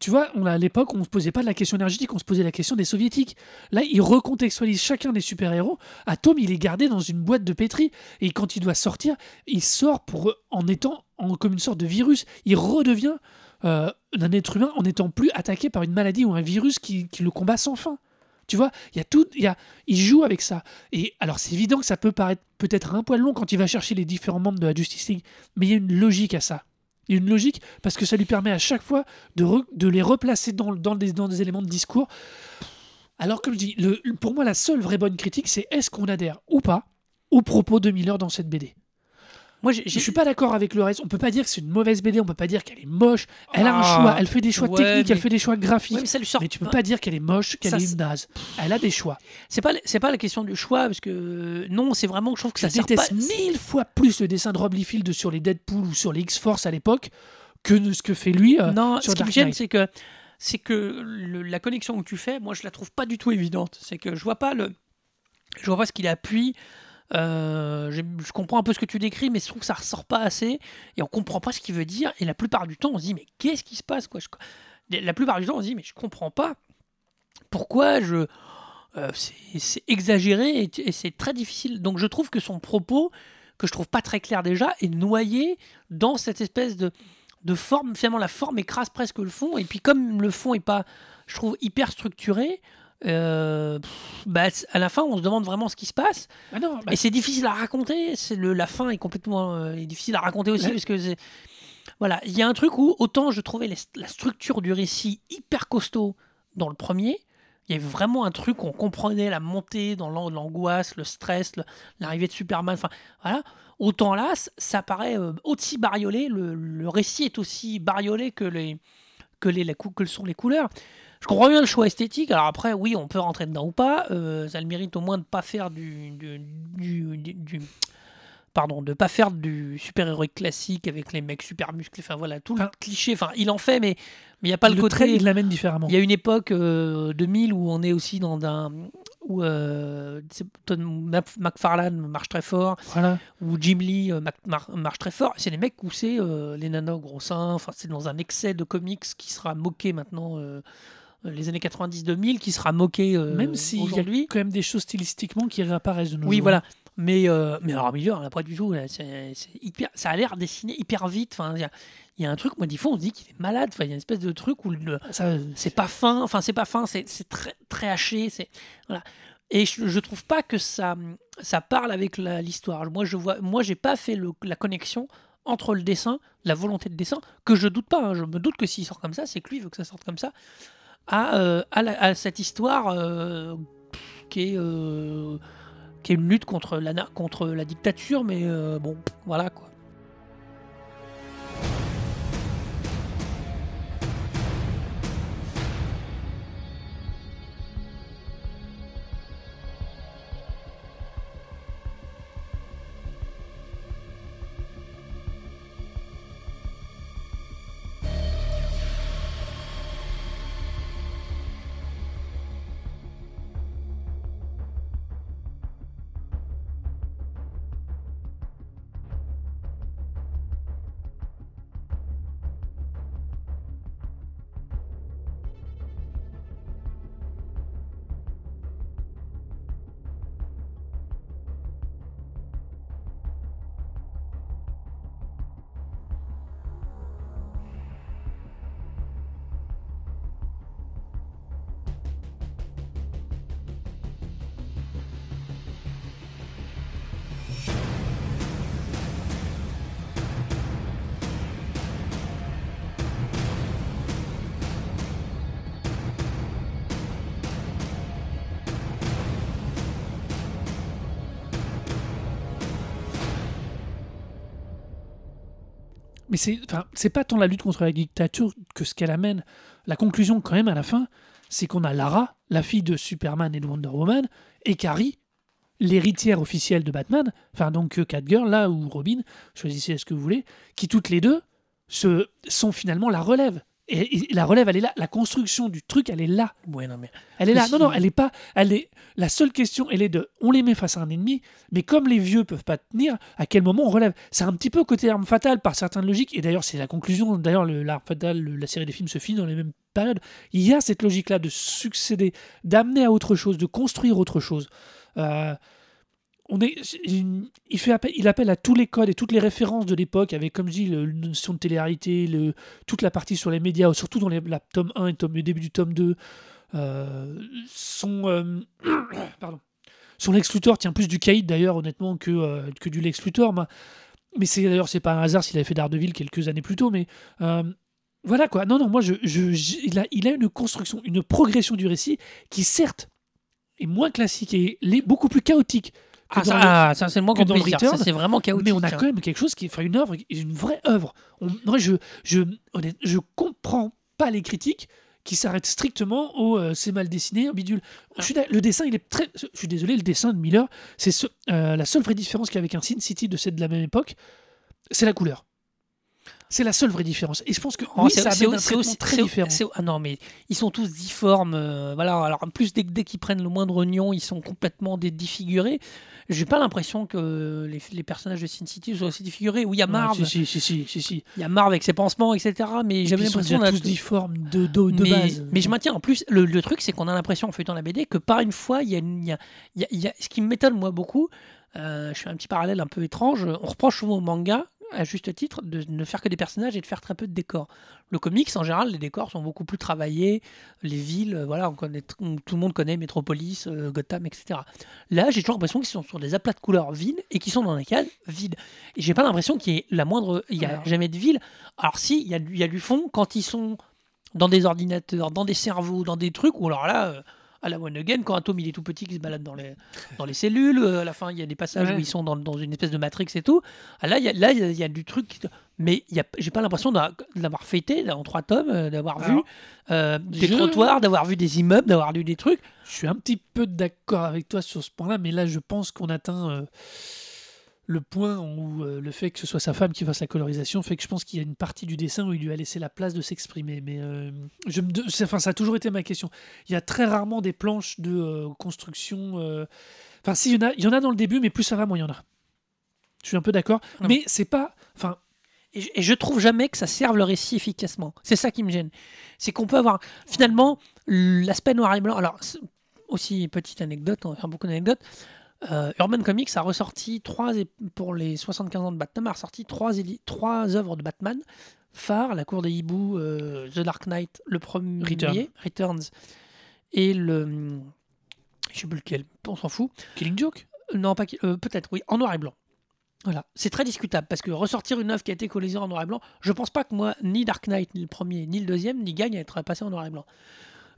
tu vois, on, à l'époque, on ne se posait pas de la question énergétique, on se posait la question des soviétiques. Là, il recontextualise chacun des super-héros. Atom, il est gardé dans une boîte de pétri. Et quand il doit sortir, il sort pour, en étant en, comme une sorte de virus. Il redevient euh, un être humain en n'étant plus attaqué par une maladie ou un virus qui, qui le combat sans fin. Tu vois, il y a tout, il joue avec ça. Et alors, c'est évident que ça peut paraître peut-être un poil long quand il va chercher les différents membres de la Justice League, mais il y a une logique à ça. Il y a une logique parce que ça lui permet à chaque fois de, les replacer dans, des, éléments de discours. Alors, comme je dis, pour moi, la seule vraie bonne critique, c'est est-ce qu'on adhère ou pas aux propos de Miller dans cette BD. Moi, Je suis pas d'accord avec le reste. On peut pas dire que c'est une mauvaise BD, on peut pas dire qu'elle est moche. Elle a un Ah, choix, elle fait des choix ouais, techniques, elle fait des choix graphiques. Ouais, mais ça lui sort. mais tu peux pas dire qu'elle est moche, qu'elle est naze. Elle a des choix. C'est pas, c'est pas la question du choix, parce que non, c'est vraiment que je trouve que Je ça sert pas. déteste mille fois plus le dessin de Rob Liefeld sur les Deadpool ou sur les X-Force à l'époque que ce que fait lui. euh, non, sur ce qui me Dark gêne, c'est que c'est que le- la connexion que tu fais, moi, je la trouve pas du tout évidente. C'est que je vois pas le, je vois pas ce qu'il appuie. Euh, je comprends un peu ce que tu décris, mais je trouve que ça ressort pas assez et on comprend pas ce qu'il veut dire. Et la plupart du temps, on se dit mais qu'est-ce qui se passe quoi? La plupart du temps, on se dit mais je comprends pas pourquoi je. euh, c'est exagéré et, et c'est très difficile. Donc je trouve que son propos, que je trouve pas très clair déjà, est noyé dans cette espèce de, de forme. Finalement, la forme écrase presque le fond. Et puis comme le fond est pas, je trouve, hyper structuré, euh, pff, bah, à la fin, on se demande vraiment ce qui se passe. Ah non, bah, Et c'est difficile à raconter. C'est le, la fin est complètement euh, est difficile à raconter aussi Ouais. parce que c'est voilà, il y a un truc où autant je trouvais les- la structure du récit hyper costaud dans le premier. Il y avait vraiment un truc où on comprenait la montée dans l'an- l'angoisse, le stress, le- l'arrivée de Superman. Enfin, voilà. Autant là, ça paraît euh, aussi bariolé. Le, le récit est aussi bariolé que les que les, que sont les couleurs. Je comprends bien le choix esthétique. Alors après, oui, on peut rentrer dedans ou pas. Euh, ça le mérite au moins de pas faire du, du, du, du- du- pardon, de pas faire du super héroïque classique avec les mecs super musclés. Enfin voilà, tout le Enfin, cliché. Enfin, il en fait, mais mais il y a pas le, le côté. trait, il l'amène différemment. Il y a une époque euh, 2000 où on est aussi dans un où euh, McFarlane marche très fort, Voilà. où Jim Lee euh, mar- marche très fort. C'est des mecs où c'est euh, les nanas gros seins. Enfin, c'est dans un excès de comics qui sera moqué maintenant. Euh, les années 90-2000 qui sera moqué euh, Même s'il y a quand même des choses stylistiquement qui réapparaissent de nos Oui, jours. voilà. Mais, euh, mais alors, au milieu, on n'a pas du tout. là, hyper, ça a l'air dessiné hyper vite. Enfin, il y a, il y a un truc, moi, des fois, on dit qu'il est malade. Enfin, il y a une espèce de truc où le- Ça, c'est pas fin. Enfin, c'est pas fin, c'est très, très haché. C'est, voilà. Et je, je trouve pas que ça, ça parle avec l'histoire. Moi, je vois, moi, j'ai pas fait le- la connexion entre le dessin, la volonté de dessin, que je doute pas. hein. je me doute que s'il sort comme ça, c'est que lui veut que ça sorte comme ça, à, euh, à, cette histoire euh, qui est euh, qui est une lutte contre contre la dictature, mais bon, voilà quoi. Mais c'est, pas tant la lutte contre la dictature que ce qu'elle amène. La conclusion, quand même, à la fin, c'est qu'on a Lara, la fille de Superman et de Wonder Woman, et Carrie, l'héritière officielle de Batman, enfin donc euh, Catgirl, là, ou Robin, choisissez ce que vous voulez, qui toutes les deux sont finalement la relève. Et, et la relève, elle est là. La construction du truc, elle est là. Ouais, non mais Elle est là. Non, non, elle est pas. Elle est. La seule question, elle est de. On les met face à un ennemi, mais comme les vieux peuvent pas tenir, à quel moment on relève? C'est un petit peu côté arme fatale par certaines logiques. Et d'ailleurs, c'est la conclusion. D'ailleurs, le- l'arme fatale, le- la série des films se finit dans les mêmes périodes. Il y a cette logique-là de succéder, d'amener à autre chose, de construire autre chose. Euh, il, fait appel, il appelle à tous les codes et toutes les références de l'époque, avec, comme je dis, le, la notion de télé-réalité, toute la partie sur les médias, surtout dans les, la tome 1 et le début du tome 2. Euh, son, euh, pardon. son Lex Luthor tient plus du Caïd d'ailleurs, honnêtement, que, euh, que du Lex Luthor. Mais, mais c'est d'ailleurs, c'est pas un hasard s'il avait fait Daredevil quelques années plus tôt. Mais euh, voilà quoi. Non, non, moi, je, je- il, a, il a une construction, une progression du récit qui, certes, est moins classique et beaucoup plus chaotique. Ah, dans ça, le- ah, ça, c'est le moins qu'on dire. Ça, c'est vraiment chaotique. mais on a hein. quand même quelque chose qui est une œuvre, une vraie œuvre. On, moi, je, je, honnête- je comprends pas les critiques qui s'arrêtent strictement au euh, c'est mal dessiné, au bidule. Je suis d'a- le dessin, il est très. Je suis désolé, le dessin de Miller, c'est ce- euh, la seule vraie différence qu'il y a avec un Sin City de cette de la même époque, c'est la couleur. C'est la seule vraie différence. Et je pense que Oh, oui, c'est- ça amène un traitement très différent. Ah non, mais ils sont tous difformes. euh, voilà. Alors en plus, dès, dès qu'ils prennent le moindre oignon, ils sont complètement dé- défigurés. J'ai pas l'impression que les, les personnages de Sin City soient aussi défigurés. Oui, il y a Marv, si, si, si, si, il y a Marv avec ses pansements, etc. Mais j'avais l'impression déjà d'être- tous difformes de, de, de mais, base. mais je maintiens en plus le, le truc c'est qu'on a l'impression en feuilletant la BD que par une fois il y a, une- il y a- il y a- il y a- ce qui m'étonne moi beaucoup euh, je fais un petit parallèle un peu étrange on reproche souvent au manga à juste titre de ne faire que des personnages et de faire très peu de décors. Le comics en général les décors sont beaucoup plus travaillés les villes euh, voilà on connaît tout le monde connaît Metropolis euh, Gotham etc là j'ai toujours l'impression qu'ils sont sur des aplats de couleurs vides et qu'ils sont dans des cases vides. Et j'ai pas l'impression qu'il y ait la moindre il y a jamais de ville. Alors si il y a, du- il y a du fond quand ils sont dans des ordinateurs, dans des cerveaux, dans des trucs, ou alors là, euh, à la One Again, quand un tome il est tout petit qui se balade dans les, dans les cellules, euh, à la fin il y a des passages Ouais. où ils sont dans, dans une espèce de Matrix et tout. Ah, là, il y a, là, il y a- il y a du truc, qui mais il y a- j'ai pas l'impression de l'avoir fêté en trois tomes, euh, d'avoir vu euh, des je- trottoirs, d'avoir vu des immeubles, d'avoir vu des trucs. Je suis un petit peu d'accord avec toi sur ce point-là, mais là, je pense qu'on atteint. euh, le point où euh, le fait que ce soit sa femme qui fasse la colorisation fait que je pense qu'il y a une partie du dessin où il lui a laissé la place de s'exprimer. Mais euh, je me de- c'est- enfin, ça a toujours été ma question. Il y a très rarement des planches de euh, construction. Enfin, si, il y, en a, il y en a dans le début, mais plus ça va, moins il y en a. Je suis un peu d'accord. Mais c'est pas. Enfin, Et je, trouve jamais que ça serve le récit efficacement. C'est ça qui me gêne. C'est qu'on peut avoir finalement l'aspect noir et blanc. Alors aussi petite anecdote, on va faire beaucoup d'anecdotes. Euh, Urban Comics a ressorti trois pour les 75 ans de Batman, a ressorti trois, œuvres de Batman phare, La Cour des Hiboux, euh, The Dark Knight, le premier Return. Returns et le je sais plus lequel, on s'en fout. Killing Joke? Non, pas euh, peut-être, oui, en noir et blanc. Voilà, c'est très discutable parce que ressortir une œuvre qui a été colorisée en noir et blanc, je pense pas que moi, ni Dark Knight, ni le premier, ni le deuxième, n'y gagne à être passé en noir et blanc.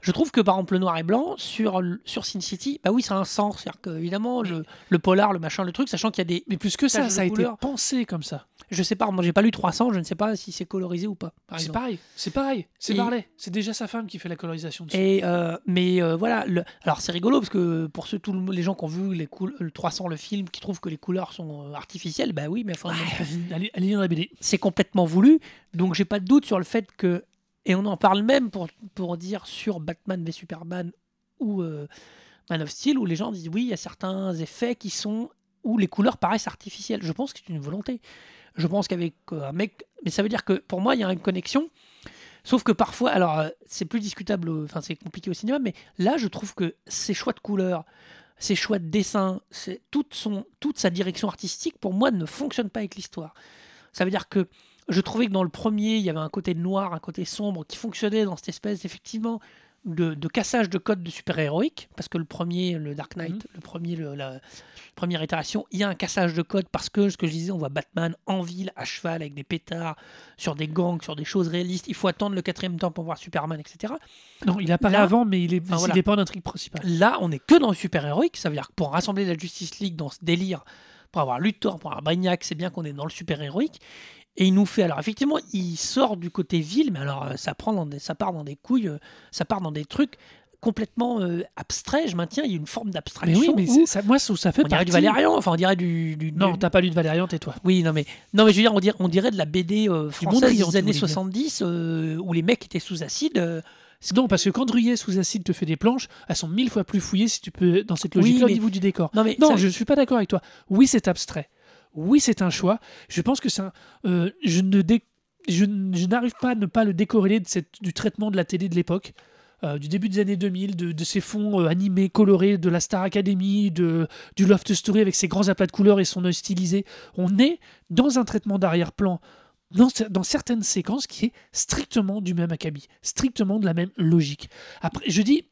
Je trouve que par exemple le noir et blanc sur, sur Sin City, bah oui, ça a un sens. C'est-à-dire que évidemment, le, le polar, le machin, le truc, sachant qu'il y a des. Mais plus que ça, ça a de été pensé comme ça. Je sais pas, moi j'ai pas lu 300, je ne sais pas si c'est colorisé ou pas. C'est pareil. C'est pareil. C'est Et- Barley. C'est déjà sa femme qui fait la colorisation dessus. Et euh, mais euh, voilà, le- alors c'est rigolo parce que pour ceux tous les gens qui ont vu les coul- le 300 le film, qui trouvent que les couleurs sont euh, artificielles, bah oui, mais enfin, allez, allez lire la BD. c'est complètement voulu. Donc j'ai pas de doute sur le fait que et on en parle même pour pour dire sur Batman v Superman ou euh, Man of Steel où les gens disent oui, il y a certains effets qui sont où les couleurs paraissent artificielles. Je pense que c'est une volonté. Je pense qu'avec euh, un mec, mais ça veut dire que pour moi il y a une connexion. Sauf que parfois, alors euh, c'est plus discutable, enfin c'est compliqué au cinéma, mais là je trouve que ces choix de couleurs, ces choix de dessin, toute son, toute sa direction artistique pour moi ne fonctionne pas avec l'histoire. Ça veut dire que je trouvais que dans le premier il y avait un côté noir, un côté sombre qui fonctionnait dans cette espèce effectivement de, de cassage de code de super-héroïque, parce que le premier, le Dark Knight, Mhm. le premier, le- la première itération, il y a un cassage de code parce que, ce que je disais, on voit Batman en ville, à cheval, avec des pétards, sur des gangs, sur des choses réalistes. Il faut attendre le quatrième temps pour voir Superman, etc. Non, il apparaît Là- avant, mais il est, Enfin, il voilà. pas en intrigue principale. Là, on n'est que dans le super-héroïque. Ça veut dire que pour rassembler la Justice League dans ce délire, pour avoir Luthor, pour avoir Brainiac, c'est bien qu'on est dans le super-héroïque. Et il nous fait. Alors, effectivement, il sort du côté ville, mais alors, euh, ça, prend dans des, ça part dans des couilles, euh, ça part dans des trucs complètement euh, abstraits. Je maintiens, il y a une forme Mais d'abstraction. oui, mais où c'est- ça, moi, ça, fait on dirait partie. du Valérian, enfin, on dirait du. du- Non, du- t'as pas lu de Valérian, tais-toi. oui, non mais, non, mais je veux dire, on dirait, on dirait de la BD euh, française des années voulais dire. 70 euh, où les mecs étaient sous acide. Non, parce que quand Druyet sous acide te fait des planches, elles sont mille fois plus fouillées si tu peux dans cette Oui, logique-là mais- au niveau du décor. Non, mais Non, ça- je suis pas d'accord avec toi. Oui, c'est abstrait. Oui, c'est un choix. Je pense que euh, je je, n'arrive pas à ne pas le décorréler de cette, du traitement de la télé de l'époque. euh, du début des années 2000, de, ces fonds euh, animés, colorés, de la Star Academy, de, du Loft Story avec ses grands aplats de couleurs et son œil stylisé. On est dans un traitement d'arrière-plan, dans, dans certaines séquences qui est strictement du même acabit, strictement de la même logique. Après, je dis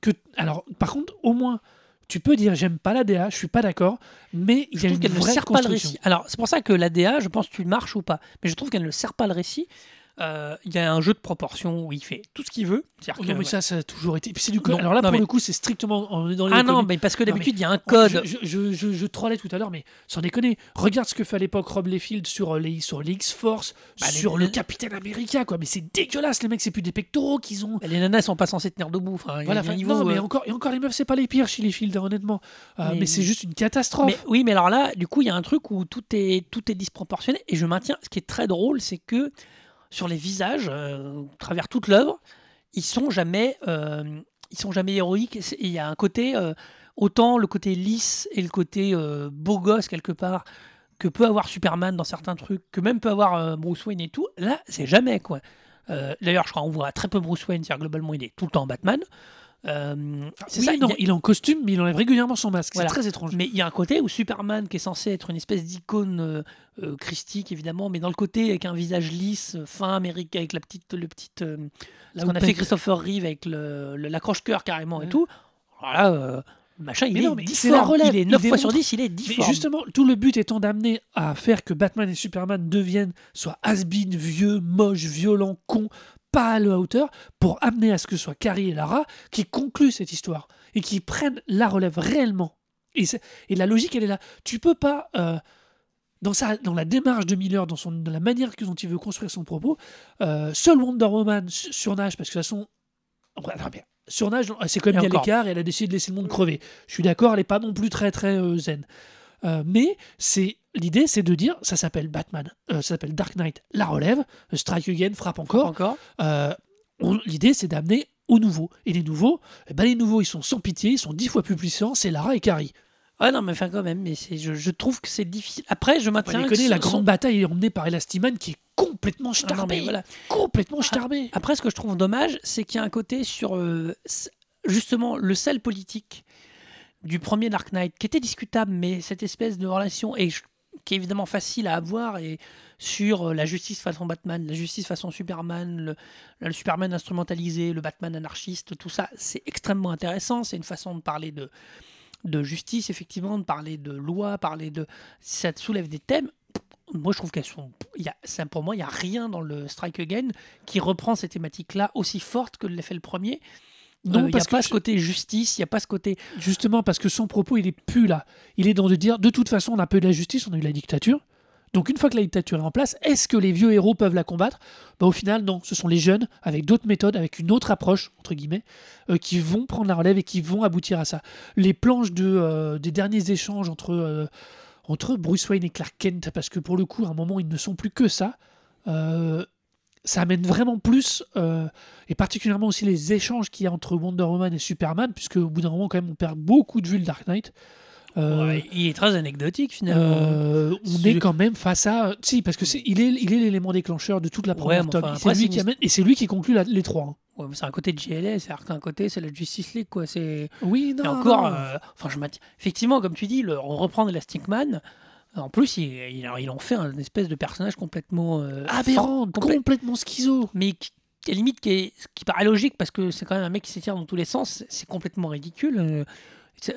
que. Alors, par contre, au moins, tu peux dire j'aime pas la DA, je suis pas d'accord, mais il y a une qu'elle ne vraie sert pas le récit. Alors, c'est pour ça que l'ADA, je pense tu marches ou pas. Mais je trouve qu'elle ne sert pas le récit. Euh, Il y a un jeu de proportion où il fait tout ce qu'il veut. Oh que- non, mais ça, ça a toujours été. c'est du co- Non, Alors là, non, pour mais- le coup, c'est strictement. On est dans les Ah non, mais parce que d'habitude, il y a un code. Je, je, je, je trollais tout à l'heure, mais sans déconner, regarde ce que fait à l'époque Rob Liefeld sur euh, les, sur les X-Force, Bah, les- sur les- le Capitaine America, quoi. Mais c'est dégueulasse, les mecs, c'est plus des pectoraux qu'ils ont. Les nanas sont pas censées tenir debout. Enfin, Voilà, enfin, niveau, non, mais euh, encore, et encore, les meufs, c'est pas les pires chez les Field, honnêtement. Euh, mais Mais- c'est juste une catastrophe. Mais oui, mais alors là, du coup, il y a un truc où tout est, tout est disproportionné. Et je maintiens, ce qui est très drôle, c'est que sur les visages, euh, à travers toute l'œuvre, ils sont jamais, euh, ils sont jamais héroïques. Il y a un côté, euh, autant le côté lisse et le côté beau gosse quelque part que peut avoir Superman dans certains trucs, que même peut avoir Bruce Wayne et tout. Là, c'est jamais quoi. D'ailleurs, je crois qu'on voit très peu Bruce Wayne, c'est-à-dire globalement, il est tout le temps Batman. Euh, c'est oui, ça, il non, a- il est en costume, mais il enlève régulièrement son masque. Voilà. C'est très étrange. mais il y a un côté où Superman, qui est censé être une espèce d'icône euh, euh, christique, évidemment, mais dans le côté avec un visage lisse, fin américain, avec la petite, le petite, euh, ce qu'on a fait Christopher Reeve avec le, le- l'accroche-cœur carrément et tout. Voilà, machin, il Mais est non, mais c'est difforme. la relève, Il est il 9 fois sur démontre- 10, il est Mais justement, tout le but étant d'amener à faire que Batman et Superman deviennent soit has-been, vieux, moches, violents, cons, pas à la hauteur, pour amener à ce que ce soit Carrie et Lara qui concluent cette histoire et qui prennent la relève réellement. Et, et la logique, elle est là. Tu peux pas, euh, dans, sa, dans la démarche de Miller, dans, son, dans la manière que- dont il veut construire son propos, euh, seul Wonder Woman su- surnage, parce que de toute façon, surnage, c'est y a encore. l'écart et elle a décidé de laisser le monde crever. Je suis d'accord, elle n'est pas non plus très très euh, zen. Mais c'est l'idée, c'est de dire, ça s'appelle Batman, euh, ça s'appelle Dark Knight, la relève, Strike Again, frappe encore. Encore Euh, l'idée, c'est d'amener aux nouveaux. Et les nouveaux, eh ben, les nouveaux, ils sont sans pitié, ils sont dix fois plus puissants, c'est Lara et Carrie. Ouais, non, mais enfin, quand même, mais je, je trouve que c'est difficile. Après, je maintiens. que déconner, la son- grande bataille est emmenée par Elastiman qui est complètement Ah starbé. voilà. Complètement starbé. Après, ce que je trouve dommage, c'est qu'il y a un côté sur euh, justement le sel politique du premier Dark Knight qui était discutable, mais cette espèce de relation et je- qui est évidemment facile à avoir et sur euh, la justice façon Batman, la justice façon Superman, le, Superman instrumentalisé, le Batman anarchiste, tout ça, c'est extrêmement intéressant. C'est une façon de parler de, de justice, effectivement, de parler de loi, parler de. Ça soulève des thèmes. Moi, je trouve qu'elles sont. Pour moi, il n'y a rien dans le Strike Again qui reprend ces thématiques-là aussi fortes que l'a fait le premier. Non, Euh, il n'y a que pas ce côté justice, il n'y a pas ce côté. Justement, parce que son propos, il est plus là. Il est dans de dire, de toute façon, on a peu de la justice, on a eu la dictature. Donc une fois que la dictature est en place, est-ce que les vieux héros peuvent la combattre? Bah, Au final, non. Ce sont les jeunes, avec d'autres méthodes, avec une autre approche, entre guillemets, euh, qui vont prendre la relève et qui vont aboutir à ça. Les planches de, euh, des derniers échanges entre, euh, entre Bruce Wayne et Clark Kent, parce que pour le coup, à un moment, ils ne sont plus que ça, euh, ça amène vraiment plus, euh, et particulièrement aussi les échanges qu'il y a entre Wonder Woman et Superman, puisque au bout d'un moment, quand même, on perd beaucoup de vue le Dark Knight. Euh, Ouais, il est très anecdotique finalement. euh, on C'est- est quand même face à. Si, parce que c'est, il est, il est l'élément déclencheur de toute la première mais tome. enfin, c'est après, lui c'est qui une- amène, et c'est lui qui conclut la- les trois. hein. Ouais, c'est un côté de JLS, c'est-à-dire qu'un côté c'est la Justice League quoi. C'est Oui, non. et encore, non. euh, enfin je. Effectivement, comme tu dis, le, on reprend Elastic Man. En plus, il, il, il en fait un espèce de personnage complètement euh, aberrant, complè- complètement schizo. mais qui, à la limite qui, est, qui paraît logique parce que c'est quand même un mec qui s'étire dans tous les sens. c'est- complètement ridicule. Euh,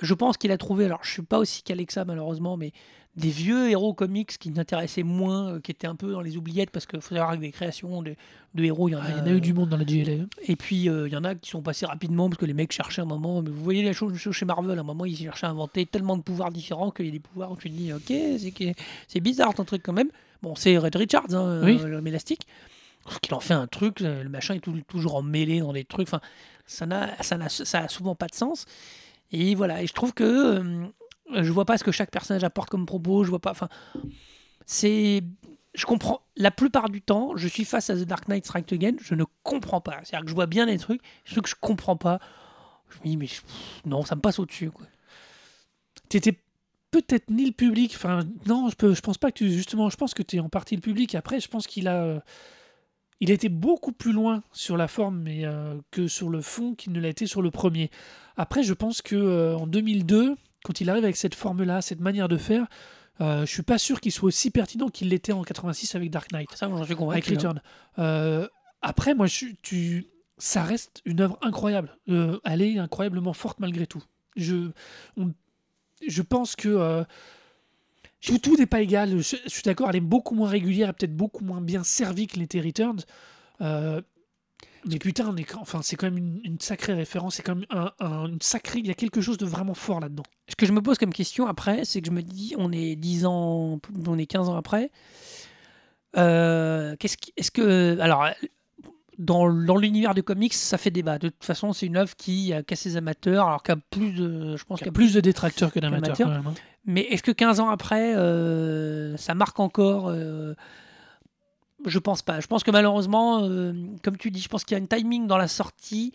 Je pense qu'il a trouvé, alors je suis pas aussi calé que ça malheureusement, mais des vieux héros comics qui m'intéressaient moins, euh, qui étaient un peu dans les oubliettes parce qu'il faut savoir que des créations de, de héros, il y en a. Ah, il y en a eu du monde dans la GLA. hein. Et puis, euh, il y en a qui sont passés rapidement parce que les mecs cherchaient un moment. Mais vous voyez la chose chez Marvel, à un moment, ils cherchaient à inventer tellement de pouvoirs différents qu'il y a des pouvoirs où tu te dis, ok, c'est bizarre ton truc quand même. Bon, c'est Red Richards, hein, Oui. euh, l'homme élastique. Qu'il en fait un truc, euh, le machin est tout- toujours emmêlé dans des trucs. Enfin, ça n'a, ça n'a, ça a souvent pas de sens. Et voilà, et je trouve que euh, je vois pas ce que chaque personnage apporte comme propos. Je vois pas. Enfin, c'est. Je comprends. La plupart du temps, je suis face à The Dark Knight Strike Again, je ne comprends pas. C'est-à-dire que je vois bien les trucs, trucs que je comprends pas. Je me dis, mais non, ça me passe au-dessus. Quoi. T'étais peut-être ni le public. Enfin, non, je, peux, je pense pas que tu. Justement, je pense que tu es en partie le public. Après, je pense qu'il a. euh, Il a été beaucoup plus loin sur la forme euh, que sur le fond qu'il ne l'a été sur le premier. Après, je pense que euh, en 2002, quand il arrive avec cette forme-là, cette manière de faire, euh, je suis pas sûr qu'il soit aussi pertinent qu'il l'était en 86 avec Dark Knight. Ça, moi, j'en suis avec convaincu. hein. Return. Euh, après, moi, je, tu, ça reste une œuvre incroyable. Euh, elle est incroyablement forte malgré tout. Je, on- je pense que euh, tout, tout n'est pas égal. Je, je suis d'accord, elle est beaucoup moins régulière et peut-être beaucoup moins bien servie que l'était Returns. Mais putain, on est, enfin, c'est quand même une, une sacrée référence. C'est quand même un, un- une sacrée. Il y a quelque chose de vraiment fort là-dedans. Ce que je me pose comme question après, c'est que je me dis, on est 10 ans, on est 15 ans après. Euh, qu'est-ce qui- est-ce que, alors, dans, dans l'univers de comics, ça fait débat. De toute façon, c'est une œuvre qui a ses amateurs, alors qu'à plus de, je pense Il y qu'il a plus de détracteurs que d'amateurs hein. Mais est-ce que 15 ans après, euh, ça marque encore euh, Je pense pas. Je pense que malheureusement, euh, comme tu dis, je pense qu'il y a un timing dans la sortie.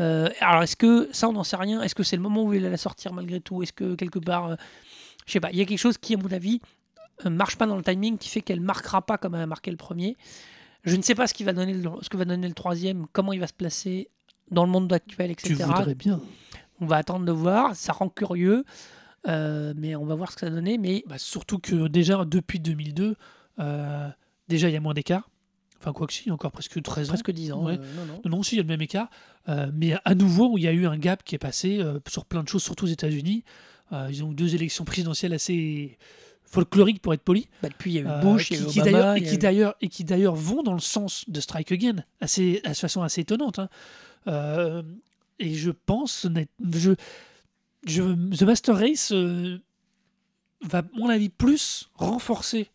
Euh, alors est-ce que ça, on n'en sait rien Est-ce que c'est le moment où il allait la sortir malgré tout? Est-ce que quelque part, euh, je sais pas, il y a quelque chose qui, à mon avis, euh, marche pas dans le timing, qui fait qu'elle marquera pas comme elle a marqué le premier. Je ne sais pas ce, qui va donner le, ce que va donner le troisième, comment il va se placer dans le monde actuel, etc. Tu voudrais bien. On va attendre de voir. Ça rend curieux. Mais on va voir ce que ça va donner. Mais Bah, surtout que déjà, depuis 2002, euh, déjà, il y a moins d'écart. Enfin, quoi que si, il y a encore presque 13 ans. presque 10 ans. Ouais. euh, non, non. Non, non, si, il y a le même écart. Euh, mais à nouveau, il y a eu un gap qui est passé euh, sur plein de choses, surtout aux États-Unis. Ils ont eu deux élections présidentielles assez folkloriques, pour être poli. Bah, depuis, il y a eu Bush, qui, qui Obama, d'ailleurs, et qui eu- d'ailleurs et qui d'ailleurs vont dans le sens de Strike Again, assez, de façon assez étonnante. hein. Et je pense, je, je, The Master Race va, à mon avis, plus renforcer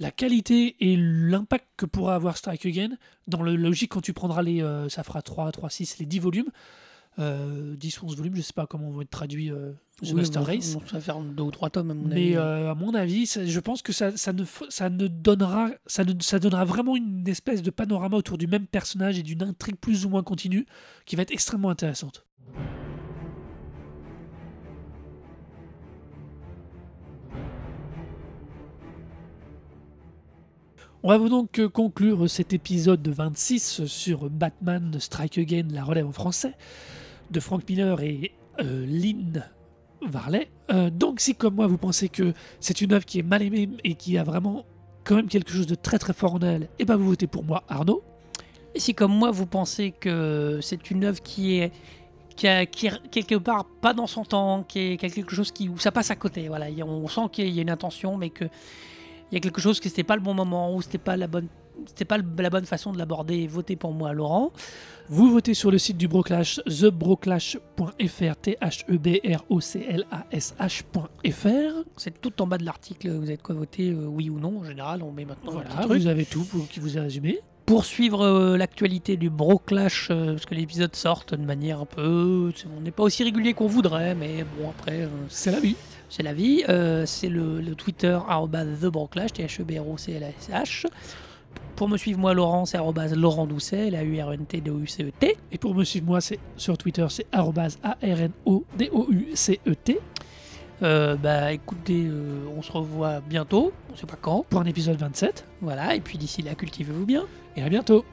la qualité et l'impact que pourra avoir Strike Again dans le logique quand tu prendras les, euh, ça fera 3, 3, 6, les 10 volumes. euh, 10 ou 11 volumes, je sais pas comment vont être traduits euh, The Oui, Master Race. ça va faire deux ou trois tomes à mon avis. Mais euh, à mon avis, ça- je pense que ça, ça ne, ça ne donnera, ça, ne, ça donnera vraiment une espèce de panorama autour du même personnage et d'une intrigue plus ou moins continue qui va être extrêmement intéressante. On va donc euh, conclure cet épisode de 26 sur Batman Strike Again, la relève en français, de Frank Miller et euh, Lynn Varley. Euh, donc si comme moi vous pensez que c'est une œuvre qui est mal aimée et qui a vraiment quand même quelque chose de très très fort en elle, et ben vous votez pour moi Arnaud. Et si comme moi vous pensez que c'est une œuvre qui est qui, a- quelque part pas dans son temps, qui est quelque chose qui où ça passe à côté, voilà, on sent qu'il y a une intention, mais que il y a quelque chose que c'était pas le bon moment ou c'était pas la bonne c'était pas la bonne façon de l'aborder. Votez pour moi, Laurent. Vous votez sur le site du Broclash, thebroclash.fr, t h e b r o c l a s h.fr. C'est tout en bas de l'article. Vous êtes quoi voter, euh, oui ou non En général, on met maintenant Voilà, vous avez tout pour qui vous est résumé. Pour suivre euh, l'actualité du Broclash, euh, parce que les épisodes sortent de manière un peu. On n'est pas aussi régulier qu'on voudrait, mais bon, après, euh, C'est la vie. C'est la vie. Euh, c'est le, le Twitter arobase TheBroclash, T-H-E-B-R-O-C-L-A-S-H. Pour me suivre, moi, Laurent, c'est Laurent Doucet, L-A-U-R-N-T-D-O-U-C-E-T. Et pour me suivre moi, c'est sur Twitter, c'est A-R-N-O-D-O-U-C-E-T Euh, bah écoutez, euh, on se revoit bientôt, on sait pas quand. pour un épisode 27. Voilà, et puis d'ici là, cultivez-vous bien. Et à bientôt